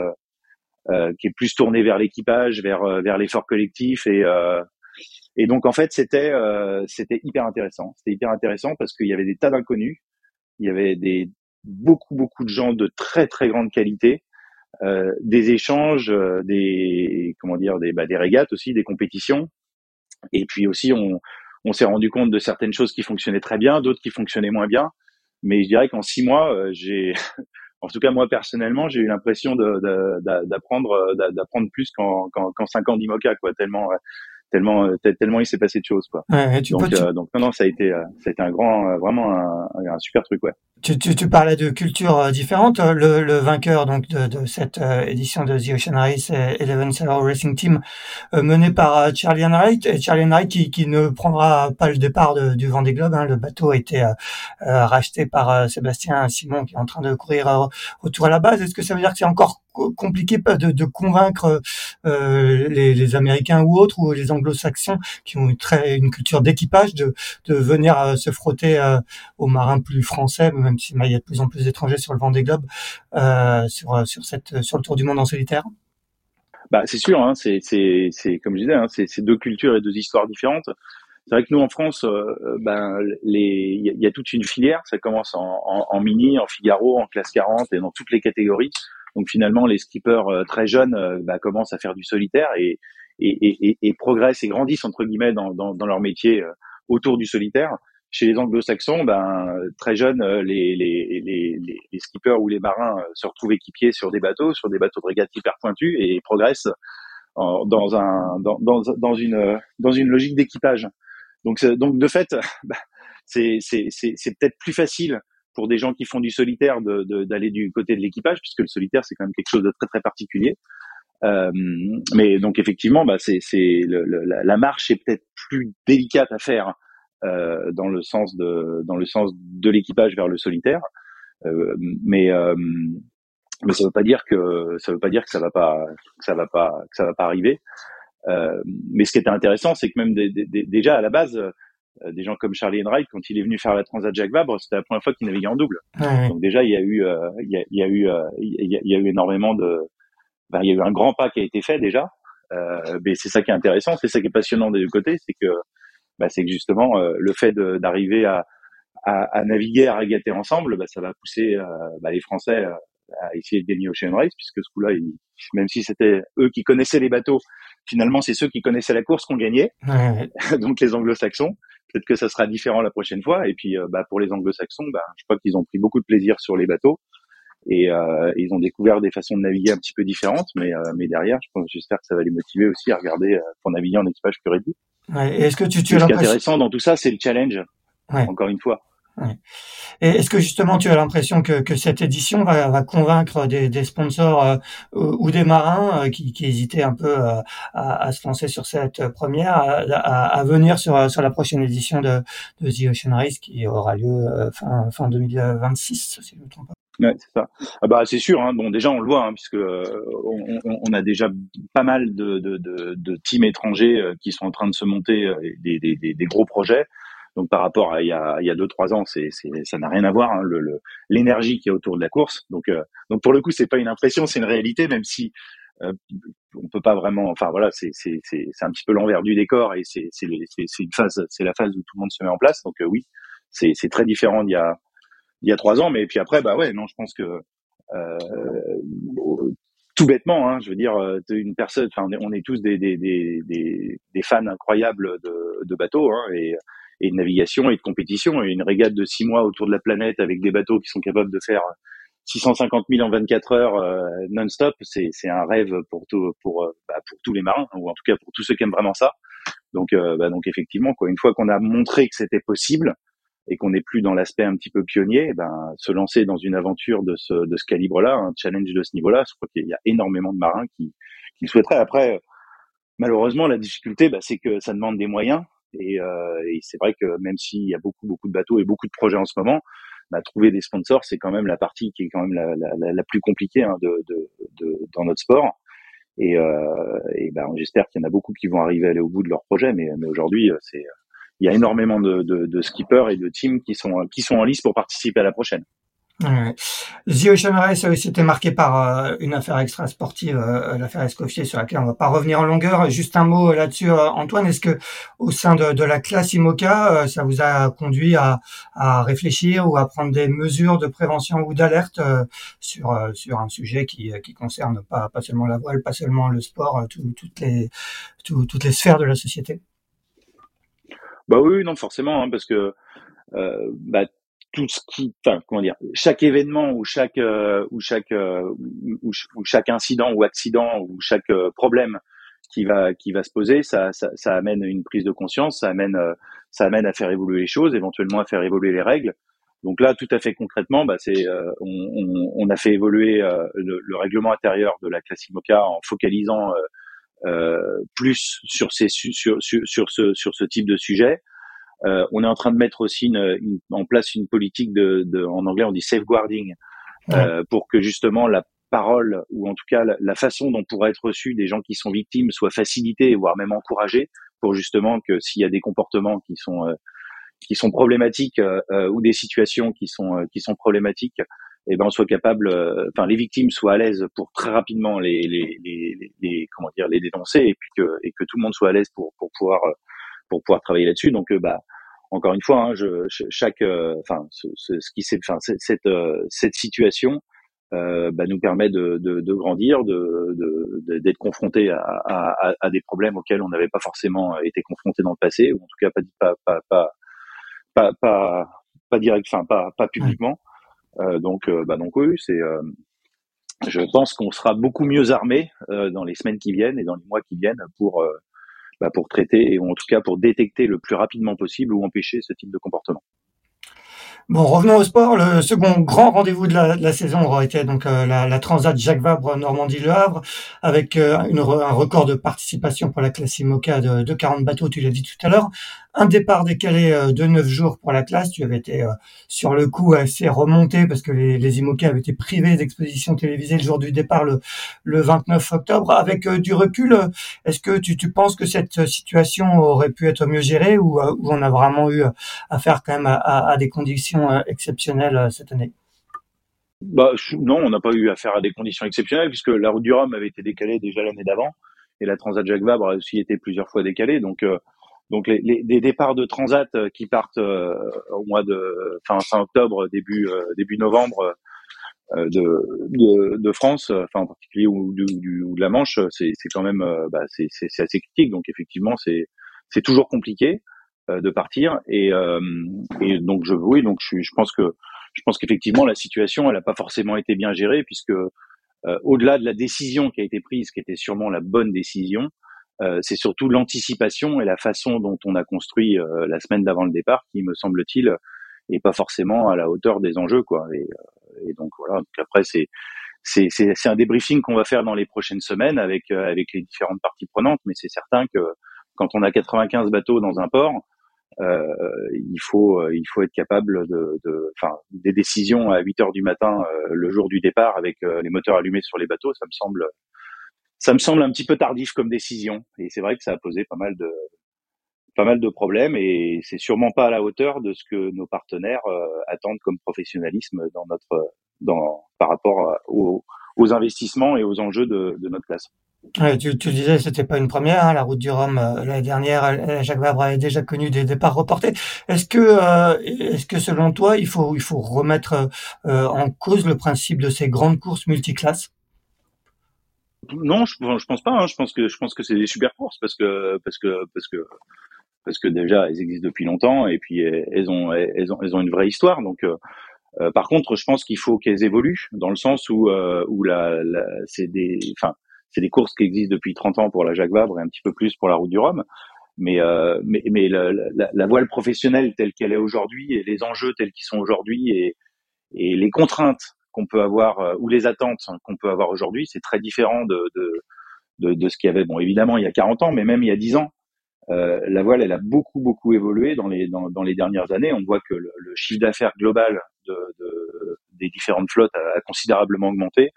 euh, qui est plus tournée vers l'équipage, vers vers l'effort collectif et et donc en fait c'était c'était hyper intéressant. C'était hyper intéressant parce qu'il y avait des tas d'inconnus, il y avait des beaucoup beaucoup de gens de très très grande qualité, euh, des échanges, des comment dire, des, bah, des régates aussi, des compétitions. Et puis aussi on on s'est rendu compte de certaines choses qui fonctionnaient très bien, d'autres qui fonctionnaient moins bien. Mais je dirais qu'en six mois, euh, j'ai, [laughs] en tout cas moi personnellement, j'ai eu l'impression d'apprendre euh, d'apprendre plus qu'en qu'en cinq ans d'IMOCA, quoi. Tellement tellement euh, tellement il s'est passé de choses quoi. Ouais, tu donc, euh, donc non non ça a été ça a été un grand vraiment un, un super truc ouais. Tu, tu, tu, parlais de cultures différentes. Le, le vainqueur donc de, de cette édition de The Ocean Race, Eleven Sailor Racing Team, mené par Charlie Wright, et Charlie Wright qui, qui ne prendra pas le départ de, du Vendée Globe. Hein. Le bateau a été euh, racheté par Sébastien Simon qui est en train de courir autour à la base. Est-ce que ça veut dire que c'est encore compliqué de, convaincre euh, les, Américains ou autres ou les Anglo-Saxons qui ont une très une culture d'équipage de, venir euh, se frotter euh, aux marins plus français, même s'il y a de plus en plus d'étrangers sur le vent des globes, sur sur cette sur le tour du monde en solitaire. Bah c'est sûr, hein, c'est c'est comme je disais, hein, c'est deux cultures et deux histoires différentes. C'est vrai que nous en France, ben il y, a toute une filière. Ça commence en, en, en, mini, en Figaro, en classe 40 et dans toutes les catégories. Donc finalement, les skippers euh, très jeunes euh, bah, commencent à faire du solitaire et, et, et, et, progressent et grandissent entre guillemets dans, dans, dans leur métier euh, autour du solitaire. chez les anglo-saxons, ben, très jeunes, les, les, les, les, skippers ou les marins se retrouvent équipiers sur des bateaux, sur des bateaux de régate hyper pointus et progressent dans, un, dans, dans, dans, une, dans une logique d'équipage. Donc, donc de fait, [laughs] bah, c'est peut-être plus facile pour des gens qui font du solitaire d'aller du côté de l'équipage, puisque le solitaire c'est quand même quelque chose de très très particulier. Euh, mais donc effectivement, bah, c'est la, la marche est peut-être plus délicate à faire euh, dans le sens de de l'équipage vers le solitaire. Euh, mais ça veut pas dire que ça veut pas dire que ça va pas ça va pas ça va pas arriver. Mais ce qui était intéressant, c'est que même déjà à la base, des gens comme Charlie Enright, quand il est venu faire la Transat Jacques Vabre, c'était la première fois qu'il naviguait en double. Donc déjà, il y a eu, euh, il, y a, il y a eu, il y a, eu énormément de, ben, il y a eu un grand pas qui a été fait déjà. Euh, mais c'est ça qui est intéressant, c'est ça qui est passionnant des deux côtés, c'est que bah, c'est que justement euh, le fait d'arriver à, à, à, naviguer, à régater ensemble, bah, ça va pousser euh, bah, les Français euh, à essayer de gagner Ocean Race, puisque ce coup-là, même si c'était eux qui connaissaient les bateaux, finalement c'est ceux qui connaissaient la course qui ont gagné, donc les Anglo-Saxons. Peut-être que ça sera différent la prochaine fois. Et puis, bah, pour les Anglo-Saxons, bah, je crois qu'ils ont pris beaucoup de plaisir sur les bateaux et euh, ils ont découvert des façons de naviguer un petit peu différentes. Mais, euh, mais derrière, je pense, j'espère que ça va les motiver aussi à regarder pour naviguer en équipage pur et dur. Ouais. Est-ce que tu, tu Ce qui est intéressant dans tout ça, c'est le challenge. Encore une fois. Et est-ce que justement tu as l'impression que, que cette édition va, va convaincre des, des sponsors euh, ou des marins euh, qui, qui, hésitaient un peu euh, à, à, se lancer sur cette première, à, à, venir sur, sur la prochaine édition de, de The Ocean Race qui aura lieu fin, fin 2026, si je ne me trompe pas? Ouais, c'est ça. Ah bah c'est sûr. Hein. Bon, déjà on le voit hein, puisque on, on, a déjà pas mal de, de, de, de teams étrangers qui sont en train de se monter des, des, des, des gros projets. Donc par rapport à il y a, il y a deux trois ans, c'est, ça n'a rien à voir. Hein, le, l'énergie qui est autour de la course. Donc euh, donc pour le coup, c'est pas une impression, c'est une réalité, même si euh, on peut pas vraiment. Enfin voilà, c'est c'est c'est, c'est un petit peu l'envers du décor et c'est c'est, c'est une phase, c'est la phase où tout le monde se met en place. Donc euh, oui, c'est c'est très différent d'il y a il y a trois ans, mais puis après bah ouais, non, je pense que euh, tout bêtement, hein, je veux dire, une personne, enfin, on est, tous des, des, des, des, fans incroyables de, de bateaux, hein, et et de navigation et de compétition. Et une régate de six mois autour de la planète avec des bateaux qui sont capables de faire 650 000 en 24 heures euh, non-stop, c'est, un rêve pour tout, pour, euh, bah, pour tous les marins ou en tout cas pour tous ceux qui aiment vraiment ça. Donc, euh, bah, donc effectivement, quoi, une fois qu'on a montré que c'était possible et qu'on n'est plus dans l'aspect un petit peu pionnier, ben se lancer dans une aventure de ce, de ce calibre-là, un challenge de ce niveau-là, je crois qu'il y a énormément de marins qui, qui le souhaiteraient. Après, malheureusement, la difficulté, bah, c'est que ça demande des moyens. Et, euh, et c'est vrai que même s'il y a beaucoup beaucoup de bateaux et beaucoup de projets en ce moment, bah, trouver des sponsors, c'est quand même la partie qui est quand même la, la, la plus compliquée hein, de, de, de, dans notre sport. Et, euh, et ben, j'espère qu'il y en a beaucoup qui vont arriver à aller au bout de leur projet. Mais, mais aujourd'hui, c'est il y a énormément de, de, de skippers et de teams qui sont qui sont en liste pour participer à la prochaine. Ouais. The Ocean Race a aussi marqué par euh, une affaire extra sportive, euh, l'affaire Escoffier, sur laquelle on va pas revenir en longueur. Juste un mot là-dessus, euh, Antoine. Est-ce que au sein de, la classe IMOCA, ça vous a conduit à, réfléchir ou à prendre des mesures de prévention ou d'alerte sur un sujet qui, concerne pas seulement la voile, pas seulement le sport, tout, toutes les sphères de la société? Bah oui, non forcément, hein, parce que euh, bah, tout ce qui, enfin comment dire, chaque événement ou chaque euh, ou chaque euh, ou, chaque incident ou accident ou chaque euh, problème qui va qui va se poser, ça, ça, ça amène une prise de conscience, ça amène ça amène à faire évoluer les choses, éventuellement à faire évoluer les règles. Donc là, tout à fait concrètement, bah, c'est on, on, on, a fait évoluer le, le, règlement intérieur de la classe IMOCA en focalisant plus sur ces sur, sur, sur ce sur ce type de sujet. Euh, on est en train de mettre aussi une, en place une politique de, de, en anglais on dit safeguarding, euh, pour que justement la parole ou en tout cas la, façon dont pourra être reçue des gens qui sont victimes soit facilitée voire même encouragée pour justement que s'il y a des comportements qui sont euh, qui sont problématiques euh, euh, ou des situations qui sont qui sont problématiques et eh ben on soit capable enfin les victimes soient à l'aise pour très rapidement les, les, les, les, comment dire les dénoncer et puis que et que tout le monde soit à l'aise pour pour pouvoir pour pouvoir travailler là-dessus. Donc, euh, bah, encore une fois, hein, je, chaque, euh, enfin, ce, ce, qui c'est, enfin, cette euh, cette situation euh, bah, nous permet de, de, de grandir, de, d'être de, confronté à, à, à, des problèmes auxquels on n'avait pas forcément été confronté dans le passé, ou en tout cas pas, pas, pas, pas, pas pas pas direct, enfin pas pas publiquement. donc bah donc oui, c'est je pense qu'on sera beaucoup mieux armé dans les semaines qui viennent et dans les mois qui viennent pour bah, pour traiter et en tout cas pour détecter le plus rapidement possible ou empêcher ce type de comportement. Bon, revenons au sport. Le second grand rendez-vous de la, de la saison aura été donc euh, la, la, Transat Jacques Vabre Normandie-Le Havre, avec euh, une, un record de participation pour la classe IMOCA de, de 40 bateaux, tu l'as dit tout à l'heure. Un départ décalé euh, de 9 jours pour la classe. Tu avais été sur le coup assez remonté parce que les, les avaient été privés d'exposition télévisée le jour du départ, le, le 29 octobre. Avec du recul, est-ce que tu, tu, penses que cette situation aurait pu être mieux gérée ou, ou on a vraiment eu affaire quand même à, à, à des conditions euh, exceptionnelles euh, cette année? Bah, Non, on n'a pas eu affaire à des conditions exceptionnelles puisque la route du Rhum avait été décalée déjà l'année d'avant et la Transat Jacques Vabre a aussi été plusieurs fois décalée. Donc, euh, donc les, les, départs de Transat qui partent au mois de fin, fin octobre, début début novembre de, de, de, France, enfin en particulier ou, de, ou de la Manche, c'est quand même bah, c'est assez critique. Donc effectivement, c'est c'est toujours compliqué. Euh, de partir. Et, euh, et donc je oui, donc je, je pense que je pense qu'effectivement la situation elle n'a pas forcément été bien gérée puisque euh, au-delà de la décision qui a été prise, qui était sûrement la bonne décision, euh, c'est surtout l'anticipation et la façon dont on a construit euh, la semaine d'avant le départ qui me semble-t-il est pas forcément à la hauteur des enjeux quoi. Et, et donc voilà. Donc après c'est c'est c'est un débriefing qu'on va faire dans les prochaines semaines avec avec les différentes parties prenantes, mais c'est certain que quand on a 95 bateaux dans un port, euh, il faut euh, il faut être capable de, enfin des décisions à 8 heures du matin euh, le jour du départ avec les moteurs allumés sur les bateaux ça me semble ça me semble un petit peu tardif comme décision et c'est vrai que ça a posé pas mal de pas mal de problèmes et c'est sûrement pas à la hauteur de ce que nos partenaires attendent comme professionnalisme dans notre dans par rapport aux, aux investissements et aux enjeux de, de notre classe. Ouais, tu, tu disais c'était pas une première, hein, la route du Rhum euh, l'année dernière, euh, Jacques Vabre avait déjà connu des départs reportés. Est-ce que, euh, est-ce que selon toi, il faut, il faut remettre en cause le principe de ces grandes courses multiclasses? Non, je, je pense pas. Hein. Je pense que, je pense que c'est des super courses parce que, parce que, parce que, parce que déjà elles existent depuis longtemps et puis elles ont, elles ont, elles ont une vraie histoire. Donc par contre, je pense qu'il faut qu'elles évoluent dans le sens où, où la, la c'est des, enfin c'est des courses qui existent depuis 30 ans pour la Jacques Vabre et un petit peu plus pour la Route du Rhum. Mais, euh, mais, mais la, la, la, voile professionnelle telle qu'elle est aujourd'hui et les enjeux tels qu'ils sont aujourd'hui et, et les contraintes qu'on peut avoir euh, ou les attentes qu'on peut avoir aujourd'hui, c'est très différent de, de, de, ce qu'il y avait. Bon, évidemment, il y a 40 ans, mais même il y a 10 ans, euh, la voile, elle a beaucoup, beaucoup évolué dans les, dans, les dernières années. On voit que le, chiffre d'affaires global de, de, des différentes flottes a, considérablement augmenté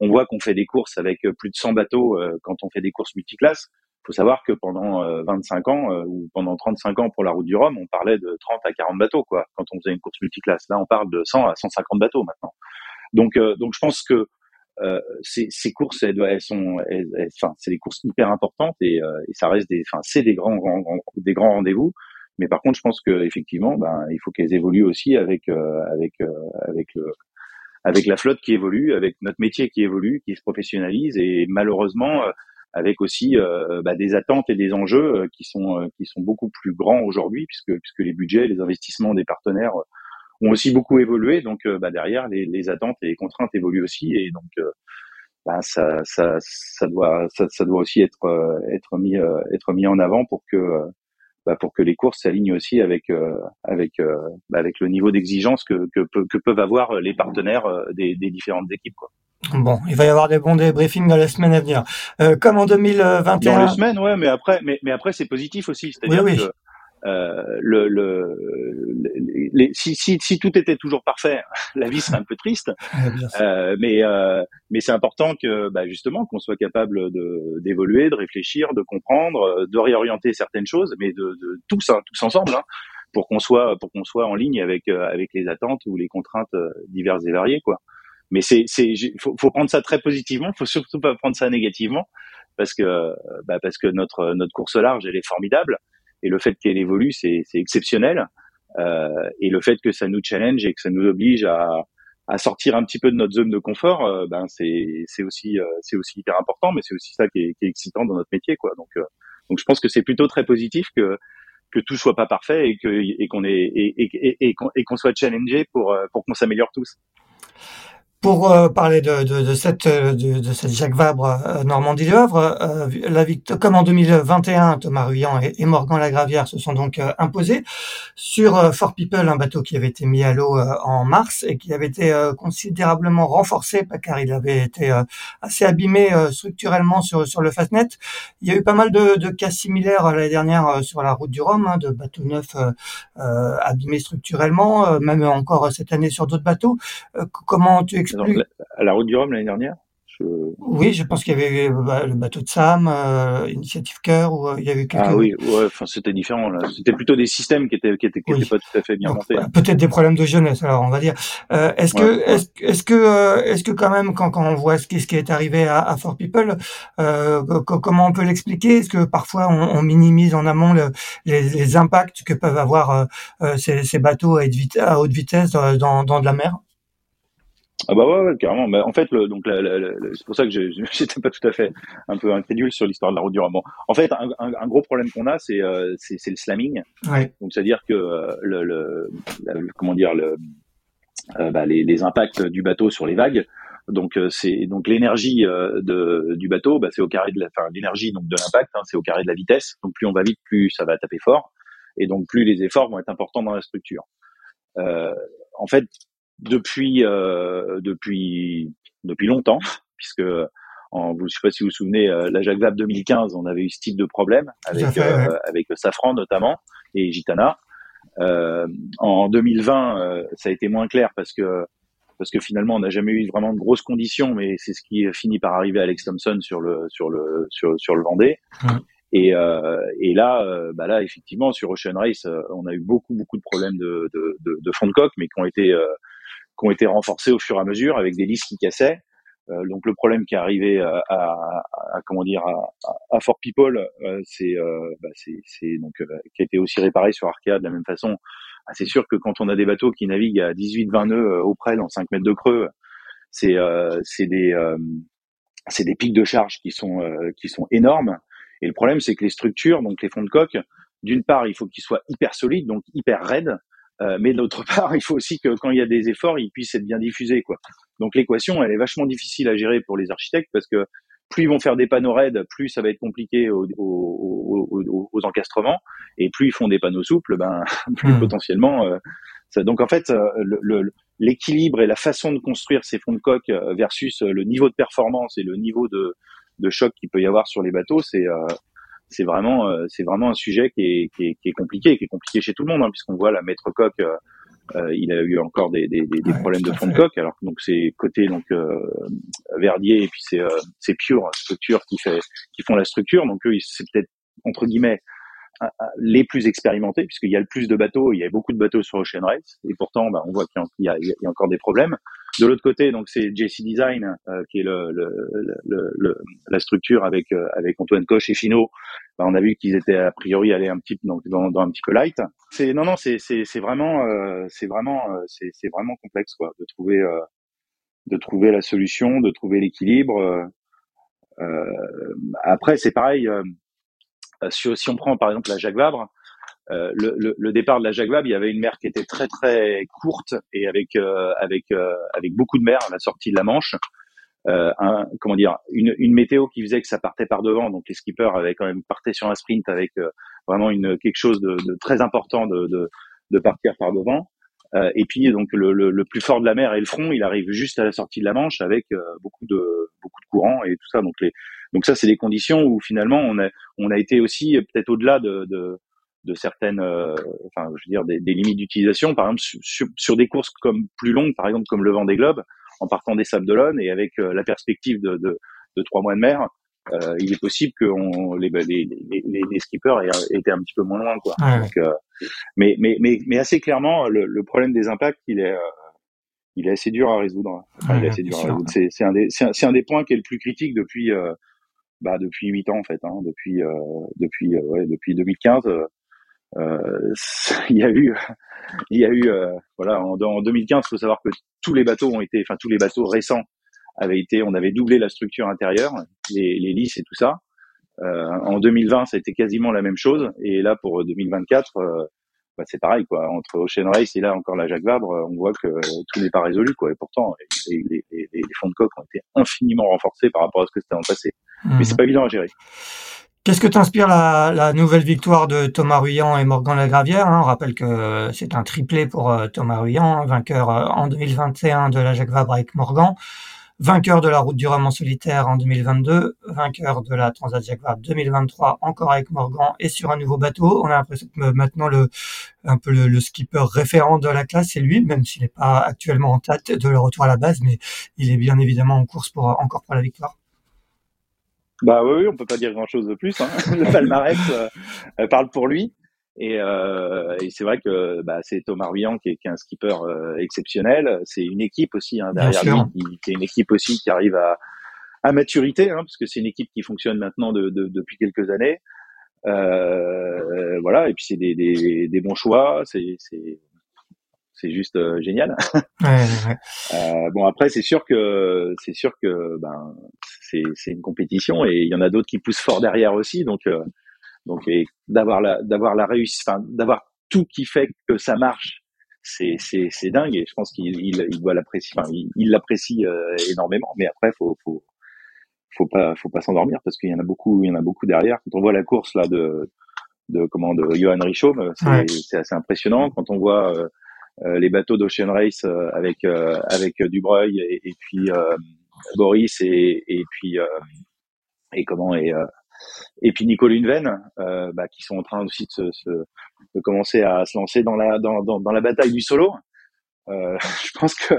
on voit qu'on fait des courses avec euh, plus de 100 bateaux quand on fait des courses multiclasses. Il faut savoir que pendant 25 euh, ans ou pendant 35 ans pour la route du Rhum, on parlait de 30 à 40 bateaux quoi quand on faisait une course multiclasse. Là, on parle de 100 à 150 bateaux maintenant. Donc, donc je pense que euh, ces, ces, courses, elles, elles sont, enfin, c'est des courses hyper importantes et, et ça reste des, enfin, c'est des grands, grands, des grands rendez-vous. Mais par contre, je pense que effectivement, ben, il faut qu'elles évoluent aussi avec, euh, avec, avec le, avec la flotte qui évolue, avec notre métier qui évolue, qui se professionnalise et malheureusement euh, avec aussi euh, bah, des attentes et des enjeux euh, qui sont qui sont beaucoup plus grands aujourd'hui puisque puisque les budgets, les investissements des partenaires ont aussi beaucoup évolué. Donc bah, derrière les, les, attentes et les contraintes évoluent aussi et donc bah, ça, ça, ça doit ça, ça doit aussi être être mis être mis en avant pour que bah, pour que les courses s'alignent aussi avec euh, avec euh, bah, avec le niveau d'exigence que, que, que, peuvent avoir les partenaires euh, des, des différentes équipes. Quoi. Bon, il va y avoir des bons débriefings dans les semaines à venir. Euh, comme en 2021. Dans les semaines, ouais, mais après, mais, mais après c'est positif aussi. C'est-à-dire oui, oui. que euh, le, le, les, si, si, si, tout était toujours parfait, [laughs] la vie serait un peu triste. [laughs] euh, mais euh, mais c'est important que bah, justement qu'on soit capable de d'évoluer, de réfléchir, de comprendre, de réorienter certaines choses, mais de, de tous hein, tous ensemble, hein, pour qu'on soit pour qu'on soit en ligne avec euh, avec les attentes ou les contraintes euh, diverses et variées, quoi. Mais c'est c'est faut, faut prendre ça très positivement, faut surtout pas prendre ça négativement parce que bah, parce que notre notre course large elle est formidable et le fait qu'elle évolue, c'est exceptionnel. Euh, et le fait que ça nous challenge et que ça nous oblige à, à sortir un petit peu de notre zone de confort, euh, ben c'est aussi euh, c'est aussi hyper important, mais c'est aussi ça qui est, qui est, excitant dans notre métier, quoi. Donc euh, donc je pense que c'est plutôt très positif que que tout soit pas parfait et que et qu'on est et, et, et, qu'on soit challengé pour pour qu'on s'améliore tous. Pour euh, parler de, de, de, cette, euh, de, de, cette Jacques Vabre euh, Normandie de Havre, euh, la comme en 2021, Thomas Ruyant et, Morgan Lagravière se sont donc imposés sur Fort People, un bateau qui avait été mis à l'eau en mars et qui avait été considérablement renforcé car il avait été assez abîmé structurellement sur, sur le Fastnet. Il y a eu pas mal de, de cas similaires l'année dernière sur la route du Rhum, hein, de bateaux neufs abîmés structurellement, même encore cette année sur d'autres bateaux. comment tu à la route du Rhum l'année dernière Oui, je pense qu'il y avait bah, le bateau de Sam, euh, Initiative Cœur, ou euh, il y avait quelques... Ah oui, ouais, enfin c'était différent. C'était plutôt des systèmes qui étaient qui étaient, qui étaient pas tout à fait bien montés. Bah, peut-être des problèmes de jeunesse, alors on va dire. Euh, est-ce que est-ce que euh, est-ce que quand même quand quand on voit ce qui ce qui est arrivé à, à Fort People, euh, comment on peut l'expliquer? Est-ce que parfois on, on, minimise en amont le, les, les, impacts que peuvent avoir euh, ces, ces, bateaux à, à haute vitesse dans, dans de la mer? Ah bah ouais, carrément. Bah, en fait, le, donc c'est pour ça que [laughs] j'étais pas tout à fait un peu incrédule sur l'histoire de la route du roman. En fait, un, un, gros problème qu'on a, c'est euh, c'est le slamming. Ouais. Donc c'est-à-dire que euh, le, le, comment dire le euh, bah, les, les, impacts du bateau sur les vagues. Donc c'est donc l'énergie de du bateau, bah, c'est au carré de la, enfin l'énergie donc de l'impact, hein, c'est au carré de la vitesse. Donc plus on va vite, plus ça va taper fort, et donc plus les efforts vont être importants dans la structure. Euh, en fait, depuis euh, depuis depuis longtemps, puisque en, je ne sais pas si vous vous souvenez, euh, la Jacques Vabre 2015, on avait eu ce type de problème avec euh, avec Safran notamment et Gitana. Euh, en 2020, ça a été moins clair parce que parce que finalement on n'a jamais eu vraiment de grosses conditions, mais c'est ce qui finit par arriver à Alex Thompson sur le sur le sur, sur le Vendée. Et, euh, et là, euh, bah là effectivement sur Ocean Race, on a eu beaucoup beaucoup de problèmes de de, de, de fond de coque, mais qui ont été qui ont été renforcés au fur et à mesure avec des listes qui cassaient. Euh, donc le problème qui est arrivé à, à, à comment dire à, à Fort People, euh, c'est euh, bah, donc euh, qui a été aussi réparé sur Arkea de la même façon. Ah, c'est sûr que quand on a des bateaux qui naviguent à 18-20 nœuds au près dans 5 mètres de creux, c'est c'est des c'est des pics de charge qui sont qui sont énormes. Et le problème c'est que les structures, donc les fonds de coque, d'une part il faut qu'ils soient hyper solides, donc hyper raides, euh, mais d'autre [laughs] part, il faut aussi que quand il y a des efforts, ils puissent être bien diffusés. Quoi. Donc l'équation, elle est vachement difficile à gérer pour les architectes parce que plus ils vont faire des panneaux raides, plus ça va être compliqué aux, aux, aux, encastrements, et plus ils font des panneaux souples, ben [laughs] plus hmm. potentiellement. Euh, ça, donc en fait, euh, l'équilibre et la façon de construire ces fonds de coque versus le niveau de performance et le niveau de, de choc qu'il peut y avoir sur les bateaux, c'est c'est vraiment euh, c'est vraiment un sujet qui est, qui est, qui est compliqué, qui est compliqué chez tout le monde, hein, puisqu'on voit la maître coque, euh, euh, il a eu encore des, des, des, problèmes de fond de coque, alors donc c'est côté donc Verdier et puis c'est c'est Pure structure qui fait qui font la structure, donc eux c'est peut-être entre guillemets les plus expérimentés, puisqu'il y a le plus de bateaux, il y a beaucoup de bateaux sur Ocean Race, et pourtant, bah, on voit qu'il y, y, y, a encore des problèmes. De l'autre côté, donc c'est JC Design, euh, qui est le, le, le, le, la structure avec euh, avec Antoine Coche et Fino. Bah, on a vu qu'ils étaient a priori allés un petit donc dans, dans un petit peu light. C'est non non, c'est c'est c'est vraiment euh, c'est vraiment c'est c'est vraiment complexe quoi, de trouver de trouver la solution, de trouver l'équilibre. après, c'est pareil euh, si, si, on prend par exemple la Jacques Vabre, euh, le, le, départ de la Vabre, il y avait une mer qui était très très courte et avec euh, avec avec beaucoup de mer à la sortie de la Manche. Un, comment dire, une, une, météo qui faisait que ça partait par devant, donc les skippers avaient quand même parté sur un sprint avec vraiment une quelque chose de, de très important de, de, de, partir par devant. Euh, et puis donc le, le, le, plus fort de la mer et le front, il arrive juste à la sortie de la Manche avec beaucoup de beaucoup de courant et tout ça. Donc les donc ça, c'est des conditions où finalement on a on a été aussi peut-être au-delà de, de, de certaines, euh, enfin je veux dire des, des limites d'utilisation. Par exemple sur, sur, des courses comme plus longues, par exemple comme le Vent des Globes, en partant des Sables d'Olonne et avec euh, la perspective de, de, de, trois mois de mer, euh, il est possible que on, les, les, les, les, skippers aient été un petit peu moins loin, quoi. Donc, euh, mais, mais, mais, mais assez clairement, le, le problème des impacts, il est, il est assez dur à résoudre. Enfin, il est assez dur à résoudre. C'est un, des, c'est un, des points qui est le plus critique depuis bah, depuis huit ans en fait, hein, depuis euh, depuis euh, ouais, depuis 2015. Euh, euh [laughs] il y a eu, il y a eu, voilà, en, en 2015, il faut savoir que tous les bateaux ont été, enfin tous les bateaux récents avaient été, on avait doublé la structure intérieure, les, les lisses et tout ça. en 2020, ça a été quasiment la même chose. Et là, pour 2024, bah, c'est pareil quoi. Entre Ocean Race et là encore la Jacques Vabre, on voit que tout n'est pas résolu quoi. Et pourtant, les, les, les, fonds de coque ont été infiniment renforcés par rapport à ce que c'était en passé. Mais c'est mhm. pas évident à gérer. Qu'est-ce que t'inspire la, nouvelle victoire de Thomas Ruyant et Morgan Lagravière hein? On rappelle que c'est un triplé pour euh, Thomas Ruyant, vainqueur euh, en 2021 de la Jacques Vabre avec Morgan vainqueur de la route du Rhum en solitaire en 2022, vainqueur de la Transat Jacques Vabre 2023 encore avec Morgan et sur un nouveau bateau. On a l'impression que maintenant le un peu le, skipper référent de la classe c'est lui, même s'il n'est pas actuellement en tête de le retour à la base, mais il est bien évidemment en course pour encore pour la victoire. Bah oui, on peut pas dire grand chose de plus. Hein. [laughs] Le palmarès euh, parle pour lui. Et, euh, et c'est vrai que bah, c'est Thomas Ruyant qui est, qui est un skipper euh, exceptionnel. C'est une équipe aussi hein, derrière lui, qui, est une équipe aussi qui arrive à, à maturité, hein, parce que c'est une équipe qui fonctionne maintenant de, de, depuis quelques années. Euh, voilà, et puis c'est des, des, des, bons choix. C'est c'est juste euh, génial. [laughs] Ouais, ouais. Euh, bon après c'est sûr que c'est sûr que ben c'est c'est une compétition et il y en a d'autres qui poussent fort derrière aussi donc euh, donc d'avoir la d'avoir la réussite, enfin d'avoir tout qui fait que ça marche, c'est c'est c'est dingue et je pense qu'il il, il doit l'apprécier, enfin il l'apprécie euh, énormément. Mais après faut faut faut pas faut pas s'endormir parce qu'il y en a beaucoup il y en a beaucoup derrière. Quand on voit la course là de de comment de Johan Richaume, c'est c'est assez impressionnant. Quand on voit euh, les bateaux d'Ocean Race avec avec Dubreuil et, et puis Boris et et puis et comment et et puis Nico Lunven, euh, bah, qui sont en train aussi de, se, de commencer à se lancer dans la dans, dans, dans la bataille du solo. Euh, [laughs] je pense que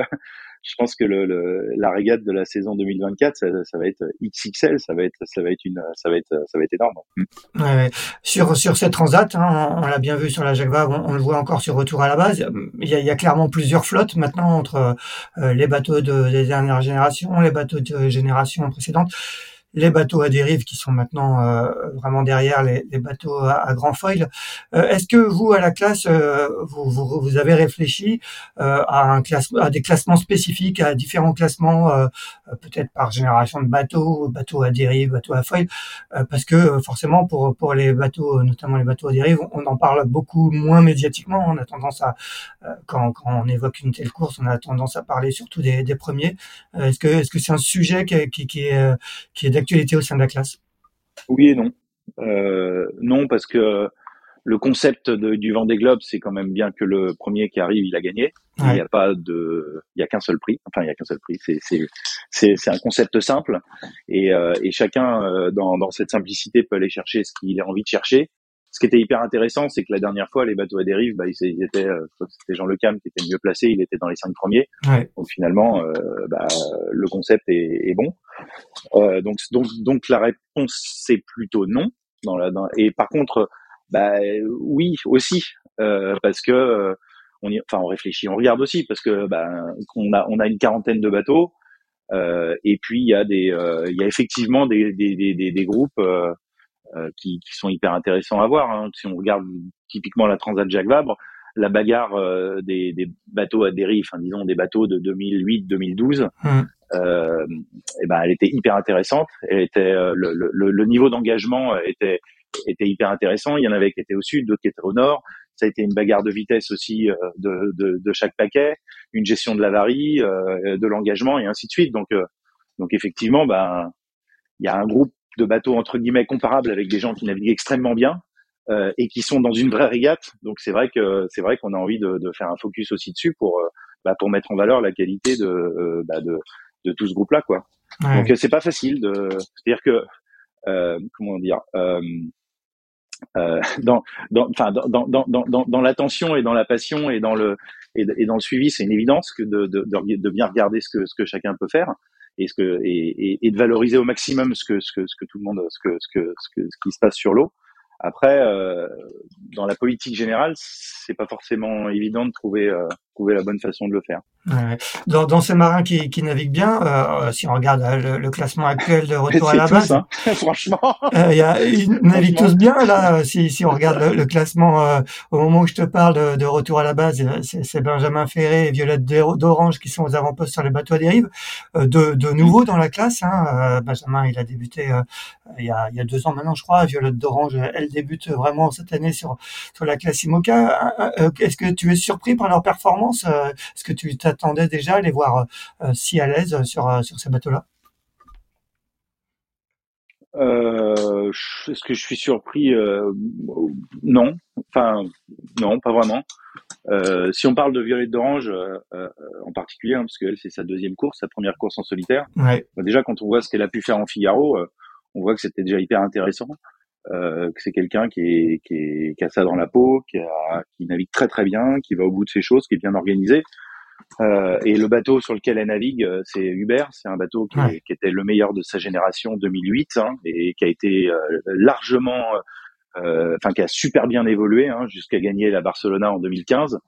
je pense que le, le, la régate de la saison 2024, ça, ça, va être XXL, ça va être, ça va être une, ça va être, ça va être énorme. Mm. Ouais, sur sur cette transat, hein, on, l'a bien vu sur la Jacques on, le voit encore sur retour à la base. Il y a, il y a clairement plusieurs flottes maintenant entre euh, les bateaux de, des dernières générations, les bateaux de génération précédente les bateaux à dérive qui sont maintenant euh, vraiment derrière les, les bateaux à, grand foil. Euh, est-ce que vous, à la classe, euh, vous, vous, vous, avez réfléchi à, un classe, à des classements spécifiques, à différents classements, peut-être par génération de bateaux, bateaux à dérive, bateaux à foil, parce que forcément pour pour les bateaux, notamment les bateaux à dérive, on en parle beaucoup moins médiatiquement. On a tendance à quand, quand on évoque une telle course, on a tendance à parler surtout des, des premiers. est-ce que est-ce que c'est un sujet qui, qui, qui est qui est d'actualité au sein de la classe? Oui et non. Euh, non, parce que le concept de, du Vendée Globe, c'est quand même bien que le premier qui arrive, il a gagné. Il n'y a pas de, il y a qu'un seul prix. Enfin, il y a qu'un seul prix. C'est c'est c'est c'est un concept simple et euh, et chacun euh, dans dans cette simplicité peut aller chercher ce qu'il a envie de chercher ce qui était hyper intéressant, c'est que la dernière fois, les bateaux à dérive, bah, ils étaient, euh, c'était Jean Le Cam qui était mieux placé, il était dans les cinq premiers. Ouais. Donc finalement, bah, le concept est, est bon. Euh, donc, donc, donc la réponse c'est plutôt non. Et par contre, bah, oui aussi, euh, parce que euh, on, enfin, on réfléchit, on regarde aussi, parce que bah, on a, on a une quarantaine de bateaux. Et puis il y a des, il y a effectivement des, des, des, groupes qui, sont hyper intéressants à voir. Hein. Si on regarde typiquement la Transat Jacques Vabre, la bagarre des, bateaux à dérive, disons des bateaux de 2008-2012, mmh. Euh, et ben elle était hyper intéressante. Elle était euh, le, le, le, niveau d'engagement était était hyper intéressant. Il y en avait qui étaient au sud, d'autres qui étaient au nord. Ça a été une bagarre de vitesse aussi de, de, de chaque paquet, une gestion de l'avarie, de l'engagement et ainsi de suite. Donc donc effectivement, ben il y a un groupe de bateaux entre guillemets comparables avec des gens qui naviguent extrêmement bien euh, et qui sont dans une vraie régate. Donc c'est vrai que c'est vrai qu'on a envie de, de, faire un focus aussi dessus pour euh, bah, pour mettre en valeur la qualité de euh, bah, de, de, tout ce groupe-là quoi. Ouais. Donc c'est pas facile de c'est-à-dire que euh, comment dire euh, euh, [laughs] dans, dans, enfin, dans, dans, dans, dans, dans l'attention et dans la passion et dans le, et, et dans le suivi, c'est une évidence que de, de, de, bien regarder ce que, ce que chacun peut faire et ce que et, et, de valoriser au maximum ce que ce que ce que tout le monde ce que ce que ce, que, ce qui se passe sur l'eau. Après, euh, dans la politique générale, c'est pas forcément évident de trouver euh, trouver la bonne façon de le faire. Ouais. Dans, dans, ces marins qui, qui naviguent bien, euh, si on regarde euh, le, classement actuel de retour [laughs] à la base, hein. [laughs] franchement, euh, y a, ils naviguent tous bien là. Si, si on regarde le, classement euh, au moment où je te parle de, de retour à la base, c'est Benjamin Ferré et Violette d'Orange qui sont aux avant-postes sur les bateaux à dérive. de, de nouveau dans la classe, hein, Benjamin il a débuté il, y a, il y a deux ans maintenant, je crois. Violette d'Orange, elle débute vraiment cette année sur sur la classe IMOCA. Est-ce que tu es surpris par leur performance Est-ce que tu t'attendais déjà à les voir euh, si à l'aise sur, euh, sur ces bateaux-là? Euh, Est-ce que je suis surpris Non. Enfin, non, pas vraiment. si on parle de Violette d'Orange en particulier, hein, parce qu'elle c'est sa deuxième course, sa première course en solitaire. Bah, déjà, quand on voit ce qu'elle a pu faire en Figaro, on voit que c'était déjà hyper intéressant. Que c'est quelqu'un qui, est, qui, qui a ça dans la peau, qui, a, qui navigue très très bien, qui va au bout de ses choses, qui est bien organisé. Euh, et le bateau sur lequel elle navigue, euh, c'est Uber. C'est un bateau qui, qui, était le meilleur de sa génération 2008 hein, et qui a été euh, largement, euh, enfin qui a super bien évolué hein, jusqu'à gagner la Barcelona en 2015.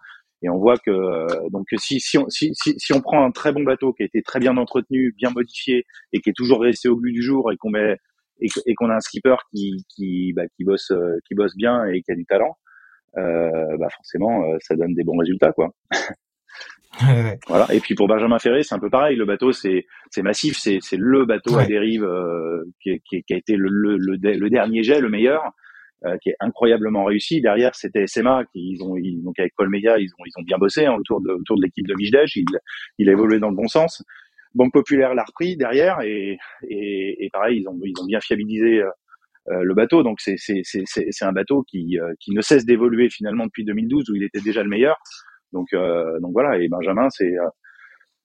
Et on voit que donc si si on, si, si, si on prend un très bon bateau qui a été très bien entretenu, bien modifié et qui est toujours resté au goût du jour et qu'on met et, qu'on a un skipper qui qui bah, qui bosse qui bosse bien et qui a du talent, euh, bah forcément ça donne des bons résultats quoi. Voilà. Et puis pour Benjamin Ferré, c'est un peu pareil. Le bateau, c'est c'est massif, c'est c'est le bateau à dérive euh, qui, qui, qui, a été le, le, le, dernier jet, le meilleur, euh, qui est incroyablement réussi. Derrière, c'était SMA qui ils ont ils, donc avec Paul Meillat, ils ont ils ont bien bossé hein, autour de autour de l'équipe de Mijdej. Il il a évolué dans le bon sens. Banque Populaire l'a repris derrière et, et, et pareil, ils ont ils ont bien fiabilisé. Euh, euh le bateau, donc c'est c'est c'est c'est un bateau qui euh, qui ne cesse d'évoluer finalement depuis 2012 où il était déjà le meilleur. Donc, euh, donc voilà. Et Benjamin, c'est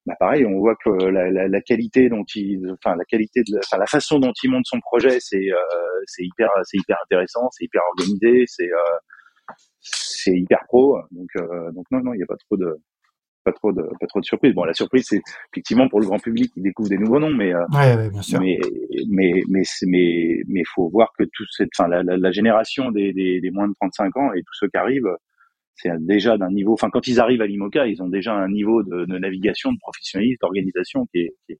bah pareil, on voit que la, la, la, qualité dont il, enfin la qualité de, enfin la façon dont il monte son projet, c'est euh, c'est hyper, c'est hyper intéressant, c'est hyper organisé, c'est euh, c'est hyper pro. Donc euh, donc non non, il n'y a pas trop de pas trop de pas trop de surprises. Bon, la surprise c'est effectivement pour le grand public qui découvre des nouveaux noms, mais ouais, ouais, bien sûr. mais mais mais mais mais faut voir que toute cette, enfin la, la, la génération des, des, des moins de 35 ans et tous ceux qui arrivent c'est déjà d'un niveau. Enfin, quand ils arrivent à l'IMOCA, ils ont déjà un niveau de, de navigation, de professionnalisme, d'organisation qui est, qui est,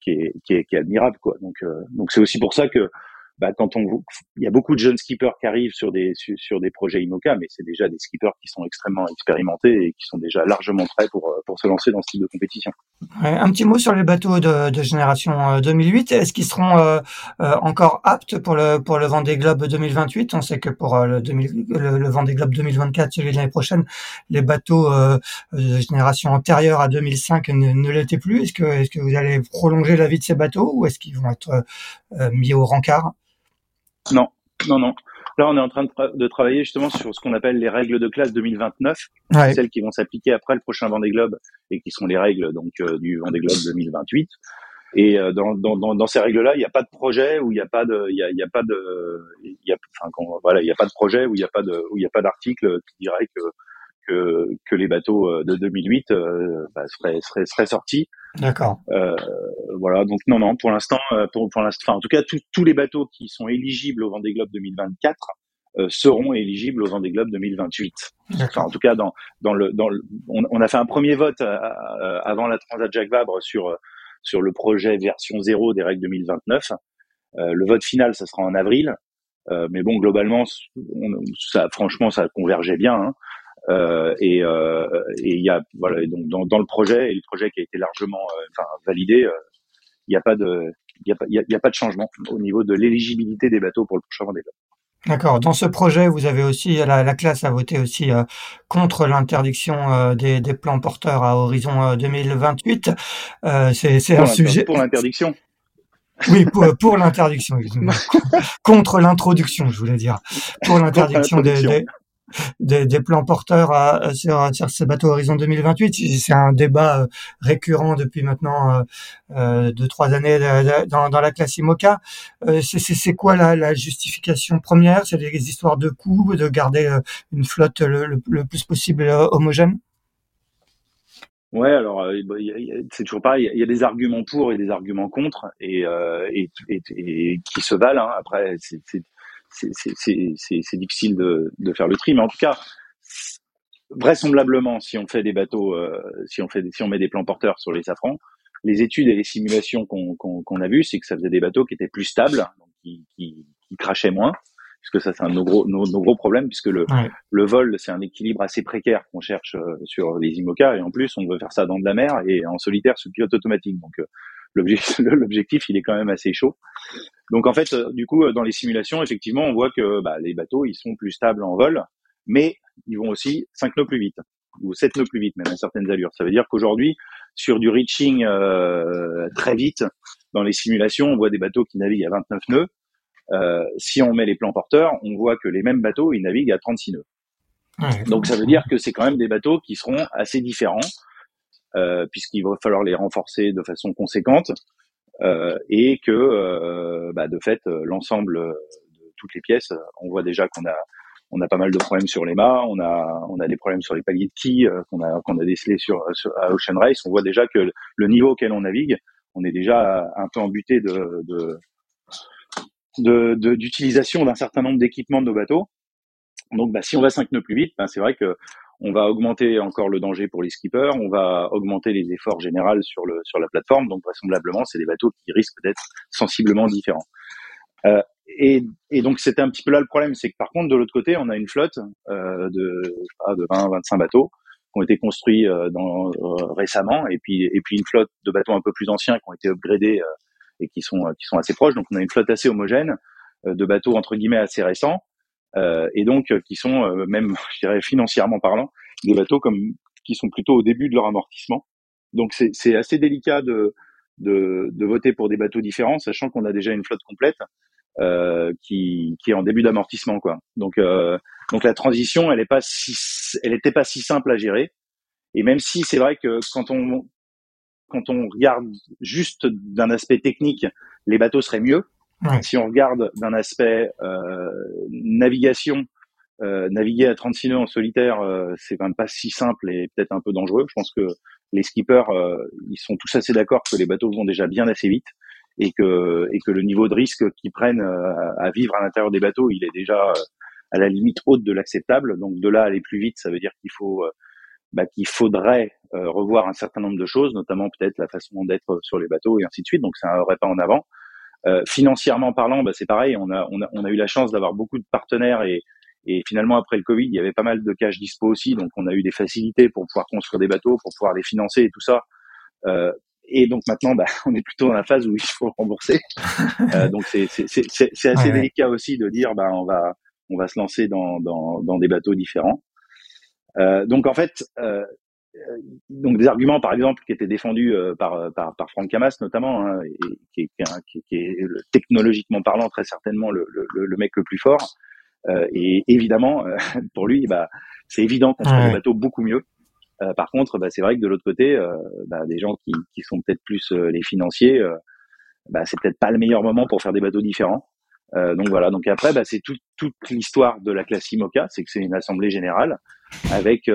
qui est, qui est, qui est admirable, quoi. Donc, euh, donc c'est aussi pour ça que bah, quand on, il y a beaucoup de jeunes skippers qui arrivent sur des sur, des projets IMOCA, mais c'est déjà des skippers qui sont extrêmement expérimentés et qui sont déjà largement prêts pour euh, pour se lancer dans ce type de compétition. un petit mot sur les bateaux de, de génération 2008. Euh, Est-ce qu'ils seront euh, encore aptes pour le pour le Vendée Globe 2028 On sait que pour le, 2000, le, le Vendée Globe 2024, celui de l'année prochaine, les bateaux de génération antérieure à 2005 ne, ne l'étaient plus. Est-ce que est-ce que vous allez prolonger la vie de ces bateaux ou est-ce qu'ils vont être mis au rencard? Non, non, non. Là, on est en train de, travailler justement sur ce qu'on appelle les règles de classe 2029, celles qui vont s'appliquer après le prochain Vendée Globe et qui sont les règles donc euh, du Vendée Globe 2028. Et euh, dans, dans, dans, ces règles-là, il n'y a pas de projet où il n'y a pas de, il y a, y a, pas de, y a, enfin, voilà, il n'y a pas de projet où il n'y a pas de, où il y a pas d'article qui dirait que que, que les bateaux euh, de 2008 euh, bah, seraient, seraient, seraient sortis. D'accord. Euh, voilà, donc non, non, pour l'instant, euh, pour, pour l'instant, enfin, en tout cas, tous les bateaux qui sont éligibles au Vendée Globe 2024 euh, seront éligibles au Vendée Globe 2028. Enfin, en tout cas, dans, dans le, dans le, on, on, a fait un premier vote avant la Transat Jacques Vabre sur sur le projet version 0 des règles 2029. le vote final, ça sera en avril. mais bon, globalement, on, ça, franchement, ça convergeait bien. Hein. Euh, et euh, et il y a voilà donc dans, dans, le projet et le projet qui a été largement euh, enfin validé, il n'y a pas de il y a pas y a, pas de changement au niveau de l'éligibilité des bateaux pour le prochain Vendée D'accord. Dans ce projet, vous avez aussi la, la classe a voté aussi euh, contre l'interdiction euh, des, des, plans porteurs à horizon euh, 2028. c'est un sujet pour l'interdiction. Oui, pour, pour l'interdiction. [laughs] contre l'introduction, je voulais dire. Pour l'interdiction des, des, des, plans porteurs sur, sur, ces bateaux Horizon 2028. C'est un débat euh, récurrent depuis maintenant euh, euh deux trois années dans, dans, la classe IMOCA. Euh, c'est quoi la, justification première? C'est des histoires de coûts, de garder une flotte le, plus possible homogène? Ouais, alors c'est toujours pareil. Il y a des arguments pour et des arguments contre, et qui se valent. Hein. Après, c'est c'est difficile de, de, faire le tri. Mais en tout cas, vraisemblablement, si on fait des bateaux, euh, si on fait, si on met des plans porteurs sur les safrans, les études et les simulations qu'on a vues, c'est que ça faisait des bateaux qui étaient plus stables, qui, qui, qui crachaient moins, puisque ça c'est un de nos gros, nos, gros problèmes, puisque le, le vol c'est un équilibre assez précaire qu'on cherche euh, sur les IMOCA, et en plus on veut faire ça dans de la mer et en solitaire sous pilote automatique. Donc euh, [laughs] l'objectif il est quand même assez chaud. Donc en fait, du coup, dans les simulations, effectivement, on voit que bah, les bateaux ils sont plus stables en vol, mais ils vont aussi 5 nœuds plus vite ou 7 nœuds plus vite même à certaines allures. Ça veut dire qu'aujourd'hui sur du reaching euh, très vite dans les simulations, on voit des bateaux qui naviguent à 29 nœuds. Euh, si on met les plans porteurs, on voit que les mêmes bateaux ils naviguent à 36 nœuds. Donc ça veut dire que c'est quand même des bateaux qui seront assez différents euh, puisqu'il va falloir les renforcer de façon conséquente euh, et que euh, bah, de fait l'ensemble de toutes les pièces, on voit déjà qu'on a on a pas mal de problèmes sur les mâts, on a on a des problèmes sur les paliers de quilles euh, qu'on a qu'on a décelés sur, à Ocean Race. On voit déjà que le niveau auquel on navigue, on est déjà un peu embuté de de d'utilisation de, d'un certain nombre d'équipements de nos bateaux. Donc, bah, si on va 5 nœuds plus vite, bah, c'est vrai que on va augmenter encore le danger pour les skippers, on va augmenter les efforts généraux sur le sur la plateforme. Donc, vraisemblablement, c'est des bateaux qui risquent d'être sensiblement différents. Euh, et, et, donc c'était un petit peu là le problème, c'est que par contre de l'autre côté, on a une flotte euh, de, de 20-25 bateaux qui ont été construits euh, dans, euh, récemment, et puis et puis une flotte de bateaux un peu plus anciens qui ont été upgradés euh, et qui sont qui sont assez proches. Donc on a une flotte assez homogène de bateaux entre guillemets assez récents, et donc qui sont même, [laughs] je dirais financièrement parlant, des bateaux comme qui sont plutôt au début de leur amortissement. Donc c'est assez délicat de, de, de voter pour des bateaux différents, sachant qu'on a déjà une flotte complète euh, qui, qui est en début d'amortissement quoi. Donc euh, donc la transition elle est pas si elle était pas si simple à gérer et même si c'est vrai que quand on quand on regarde juste d'un aspect technique les bateaux seraient mieux si on regarde d'un aspect euh, navigation euh, naviguer à 36 nœuds en solitaire euh, c'est quand même pas si simple et peut-être un peu dangereux je pense que les skippers ils sont tous assez d'accord que les bateaux vont déjà bien assez vite et que et que le niveau de risque qu'ils prennent euh, à vivre à l'intérieur des bateaux, il est déjà euh, à la limite haute de l'acceptable. Donc de là aller plus vite, ça veut dire qu'il faut euh, bah, qu'il faudrait revoir un certain nombre de choses, notamment peut-être la façon d'être sur les bateaux et ainsi de suite. Donc c'est un pas en avant. Euh, financièrement parlant, bah, c'est pareil. On a, on a, on a eu la chance d'avoir beaucoup de partenaires et, et finalement après le Covid, il y avait pas mal de cash dispo aussi. Donc on a eu des facilités pour pouvoir construire des bateaux, pour pouvoir les financer et tout ça. Euh, et donc maintenant, bah, [laughs] on est plutôt dans la phase où il faut rembourser. [laughs] euh, donc c'est assez délicat aussi de dire, bah, on va on va se lancer dans, dans, dans des bateaux différents. Euh, donc en fait, euh, donc des arguments par exemple qui étaient défendus euh, par, par, par Franck Camas notamment, hein, et, qui, qui, qui, est technologiquement parlant très certainement le, le, le mec le plus fort. Euh, et évidemment, [laughs] pour lui, bah, c'est évident qu'on ouais. des bateaux beaucoup mieux. Euh, par contre, bah, c'est vrai que de l'autre côté, euh, bah, des gens qui, qui sont peut-être plus euh, les financiers, bah, c'est peut-être pas le meilleur moment pour faire des bateaux différents. Donc voilà. Donc après, bah, c'est tout, toute l'histoire de la classe IMOCA, c'est que c'est une assemblée générale avec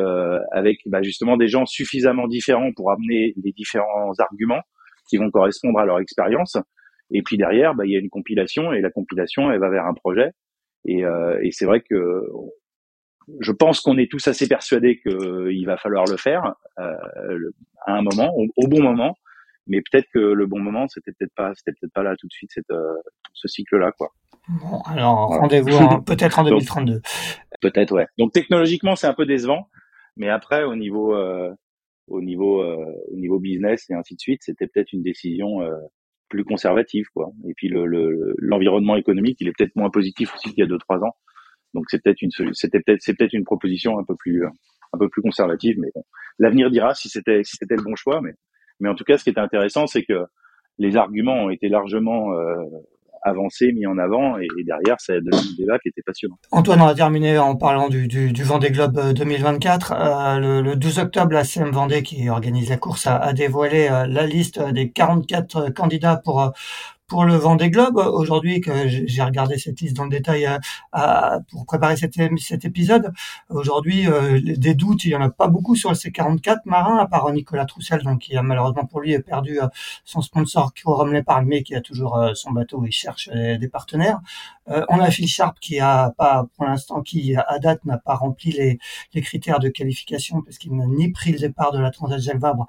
avec bah, justement des gens suffisamment différents pour amener les différents arguments qui vont correspondre à leur expérience. Et puis derrière, bah, il y a une compilation et la compilation, elle va vers un projet. Et, et c'est vrai que je pense qu'on est tous assez persuadés qu'il va falloir le faire euh, à un moment, au, bon moment, mais peut-être que le bon moment, c'était peut-être pas, c'était peut-être pas là tout de suite, cette, euh, ce cycle-là, quoi. Bon, alors rendez-vous [laughs] peut-être en 2032. Peut-être, ouais. Donc technologiquement, c'est un peu décevant, mais après, au niveau, euh, au niveau, euh, au niveau business et ainsi de suite, c'était peut-être une décision euh, plus conservative, quoi. Et puis le, l'environnement économique, il est peut-être moins positif aussi qu'il y a deux trois ans. Donc c'est peut-être une c'était peut-être c'est peut-être une proposition un peu plus un peu plus conservative, mais bon, l'avenir dira si c'était si c'était le bon choix. Mais mais en tout cas, ce qui était intéressant, c'est que les arguments ont été largement euh, avancés, mis en avant, et, derrière, ça a donné un débat qui était passionnant. Antoine, on va terminer en parlant du, Vendée Globe 2024. Euh, le, le, 12 octobre, la CM Vendée, qui organise la course, a, a dévoilé euh, la liste des 44 candidats pour pour le Vendée Globe aujourd'hui que j'ai regardé cette liste dans le détail euh, pour préparer cet, épisode. Aujourd'hui, euh, des doutes, il y en a pas beaucoup sur ces 44 marins, à part Nicolas Troussel, donc qui a malheureusement pour lui perdu euh, son sponsor Quorum l'épargne, mais qui a toujours son bateau et cherche des partenaires. Euh, on a Phil Sharp qui a pas, pour l'instant, qui à date n'a pas rempli les, les critères de qualification parce qu'il n'a ni pris le départ de la Transat Jacques Vabre,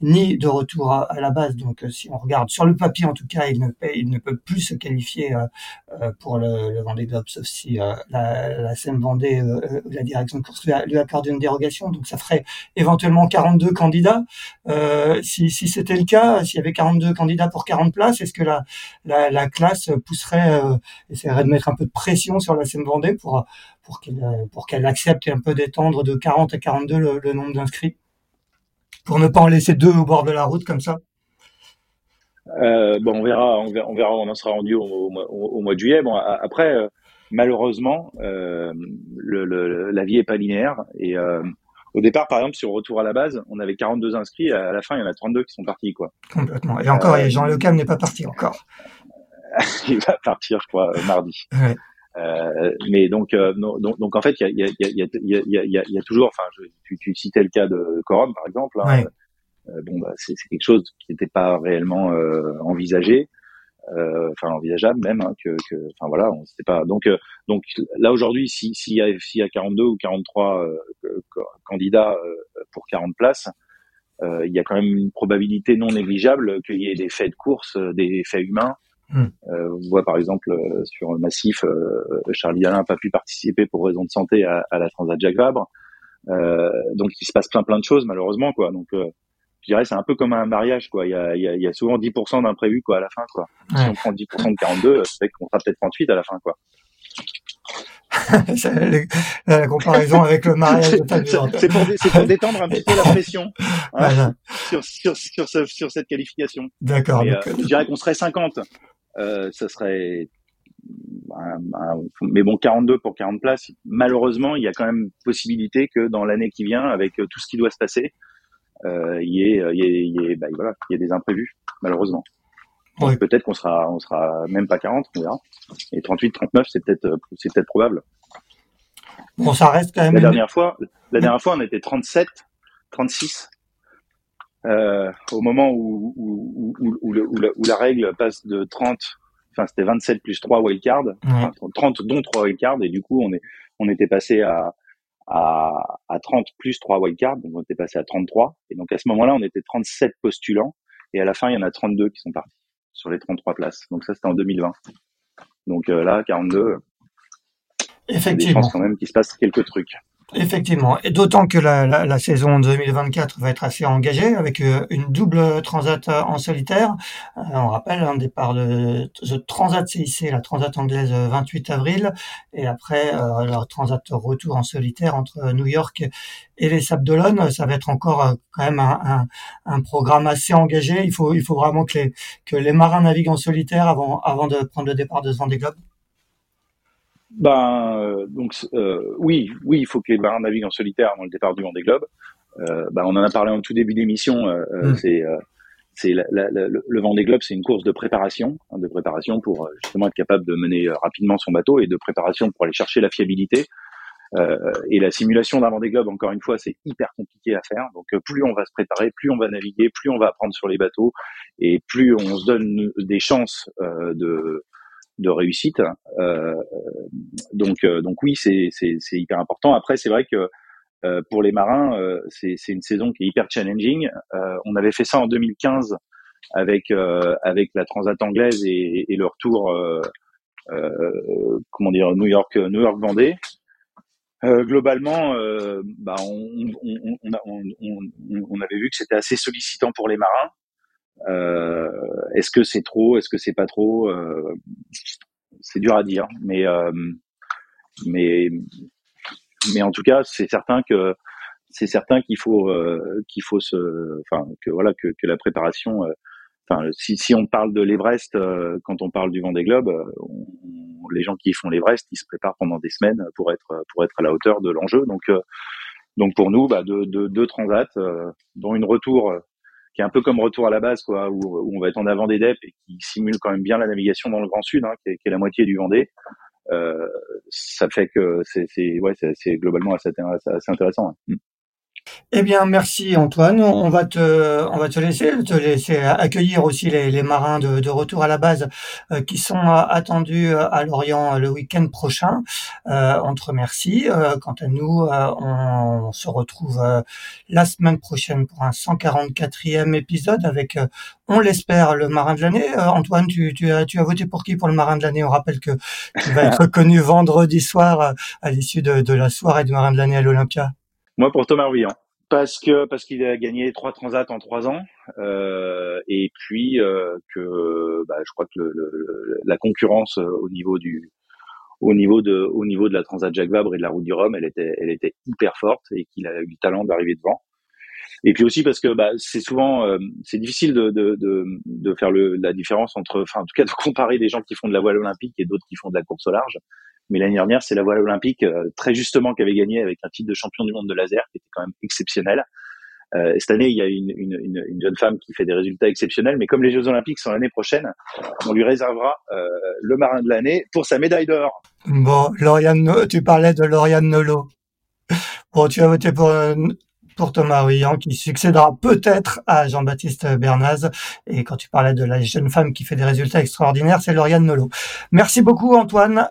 ni de retour à, la base. Donc, euh, si on regarde sur le papier, en tout cas, il ne, il ne peut plus se qualifier euh, euh pour le, le Vendée Globe, sauf si la, la SEM Vendée, la direction de course lui, accorde une dérogation. Donc, ça ferait éventuellement 42 candidats. si, si c'était le cas, s'il y avait 42 candidats pour 40 places, est-ce que la, la, la classe pousserait, de mettre un peu de pression sur la SEM Vendée pour pour qu'elle pour qu'elle accepte un peu d'étendre de 40 à 42 le nombre d'inscrits pour ne pas en laisser deux au bord de la route comme ça euh, bon, on verra, on verra, on verra, on en sera rendu au, mois de juillet. Bon, après, euh, malheureusement, euh, le, la vie est pas linéaire. Et au départ, par exemple, sur le retour à la base, on avait 42 inscrits. À la fin, il y en a 32 qui sont partis, quoi. Complètement. Et encore, Jean Lecam n'est pas parti encore. [laughs] il va partir, je crois, mardi. Ouais. Euh, mais donc, euh, donc, donc, en fait, il y a, y, a, y, a, y, a, y a toujours, enfin, tu, tu, citais le cas de Corum par exemple. Hein, euh, bon, bah, c'est quelque chose qui n'était pas réellement envisagé, enfin envisageable même, hein, que, enfin voilà, on sait pas. Donc, donc là aujourd'hui, s'il si y, y a 42 ou 43 candidats pour 40 places, il y a quand même une probabilité non négligeable qu'il y ait des faits de course, des faits humains. Hmm. Euh, on voit par exemple euh, sur Massif, euh, Charlie Alain n'a pas pu participer pour raison de santé à, à la Transat Jacques Vabre. donc il se passe plein plein de choses malheureusement quoi. Donc je dirais c'est un peu comme un mariage quoi. Il y a, il y a, il y a souvent 10% d'imprévus quoi à la fin quoi. Si on prend 10% de 42, c'est qu'on sera peut-être 38 à la fin quoi. [laughs] la comparaison avec le mariage [laughs] C'est pour, pour, détendre un petit peu la pression hein, sur, sur, sur, sur, cette qualification. D'accord. je dirais qu'on serait 50 euh, ça serait mais bon 42 pour 40 places. Malheureusement il y a quand même possibilité que dans l'année qui vient avec euh, tout ce qui doit se passer euh, il y ait il y ait, il y ait, bah, voilà il y ait des imprévus malheureusement. Peut-être qu'on sera on sera même pas 40 on verra. Et 38 39 c'est peut-être euh, c'est peut-être probable. Bon ça reste quand même la dernière fois la dernière fois on était 37 36 euh, au moment où, où, où, où, la, où, la, règle passe de 30, enfin c'était 27 plus 3 wildcards, ouais. 30 dont 3 wildcards, et du coup on, est, on était passé à, à, à 30 plus 3 wildcards, donc on était passé à 33, et donc à ce moment-là on était 37 postulants, et à la fin il y en a 32 qui sont partis sur les 33 places, donc ça c'était en 2020. Donc euh, là, 42, Effectivement. Je pense quand même qu'il se passe quelques trucs. Effectivement, et d'autant que la, la, la, saison 2024 va être assez engagée avec euh, une double transat en solitaire. Euh, on rappelle un départ de, de, Transat CIC, la Transat anglaise 28 avril, et après euh, la Transat retour en solitaire entre New York et les Sables d'Olonne. Ça va être encore quand même un, un, un, programme assez engagé. Il faut, il faut vraiment que les, que les marins naviguent en solitaire avant, avant de prendre le départ de Vendée Globe. Ben euh, donc euh, oui, oui, il faut que les marins naviguent en solitaire avant le départ du Vendée Globe. Euh, ben, on en a parlé en tout début d'émission. Euh, euh, mm. C'est c'est la, la, le, le Vendée Globe, c'est une course de préparation, hein, de préparation pour justement être capable de mener rapidement son bateau et de préparation pour aller chercher la fiabilité. et la simulation d'un Vendée Globe, encore une fois, c'est hyper compliqué à faire. Donc plus on va se préparer, plus on va naviguer, plus on va apprendre sur les bateaux et plus on se donne des chances de de réussite. Euh, donc, euh, donc oui, c'est hyper important. Après, c'est vrai que euh, pour les marins, c'est une saison qui est hyper challenging. on avait fait ça en 2015 avec avec la Transat anglaise et, et le retour, comment dire, New York, New York Vendée. globalement, bah on, on, on, on, avait vu que c'était assez sollicitant pour les marins. Euh, est-ce que c'est trop Est-ce que c'est pas trop euh, C'est dur à dire, mais euh, mais mais en tout cas, c'est certain que c'est certain qu'il faut qu'il faut se, enfin que voilà que, que la préparation Enfin, si, si on parle de l'Everest, quand on parle du Vendée Globe, les gens qui font l'Everest, ils se préparent pendant des semaines pour être pour être à la hauteur de l'enjeu. Donc donc pour nous, bah, deux, deux, deux transats, dont une retour un peu comme retour à la base, quoi, où, où, on va être en avant des DEP et qui simule quand même bien la navigation dans le Grand Sud, hein, qui, est, qui, est, la moitié du Vendée. Euh, ça fait que c'est ouais, c'est globalement assez, assez intéressant. Hein. Eh bien, merci Antoine. On va te, on va te laisser, te laisser accueillir aussi les, les marins de, de, retour à la base euh, qui sont euh, attendus euh, à Lorient le week-end prochain. on te remercie. quant à nous, on, se retrouve la semaine prochaine pour un 144e épisode avec, on l'espère, le marin de l'année. Antoine, tu, tu, as, tu as voté pour qui pour le marin de l'année? On rappelle que tu vas [laughs] être connu vendredi soir à l'issue de, de la soirée du marin de l'année à l'Olympia. Moi, pour Thomas Ruyant. Parce que parce qu'il a gagné trois transats en trois ans euh, et puis euh, que bah, je crois que la concurrence euh, au niveau du au niveau de au niveau de la transat Jacques Vabre et de la route du Rhum elle était elle était hyper forte et qu'il a eu le talent d'arriver devant et puis aussi parce que bah, c'est souvent euh, c'est difficile de, de, de, de faire le, la différence entre enfin en tout cas de comparer des gens qui font de la voile olympique et d'autres qui font de la course au large mais l'année dernière, c'est la voile olympique, euh, très justement, qui avait gagné avec un titre de champion du monde de laser, qui était quand même exceptionnel. Euh, cette année, il y a une, une, une, une, jeune femme qui fait des résultats exceptionnels, mais comme les Jeux Olympiques sont l'année prochaine, on lui réservera euh, le marin de l'année pour sa médaille d'or. Bon, Lauriane, tu parlais de Lauriane Nolo. Bon, tu as voté pour euh, pour Thomas Ruyant qui succédera peut-être à Jean-Baptiste Bernaz. Et quand tu parlais de la jeune femme qui fait des résultats extraordinaires, c'est Lauriane Nolo. Merci beaucoup Antoine.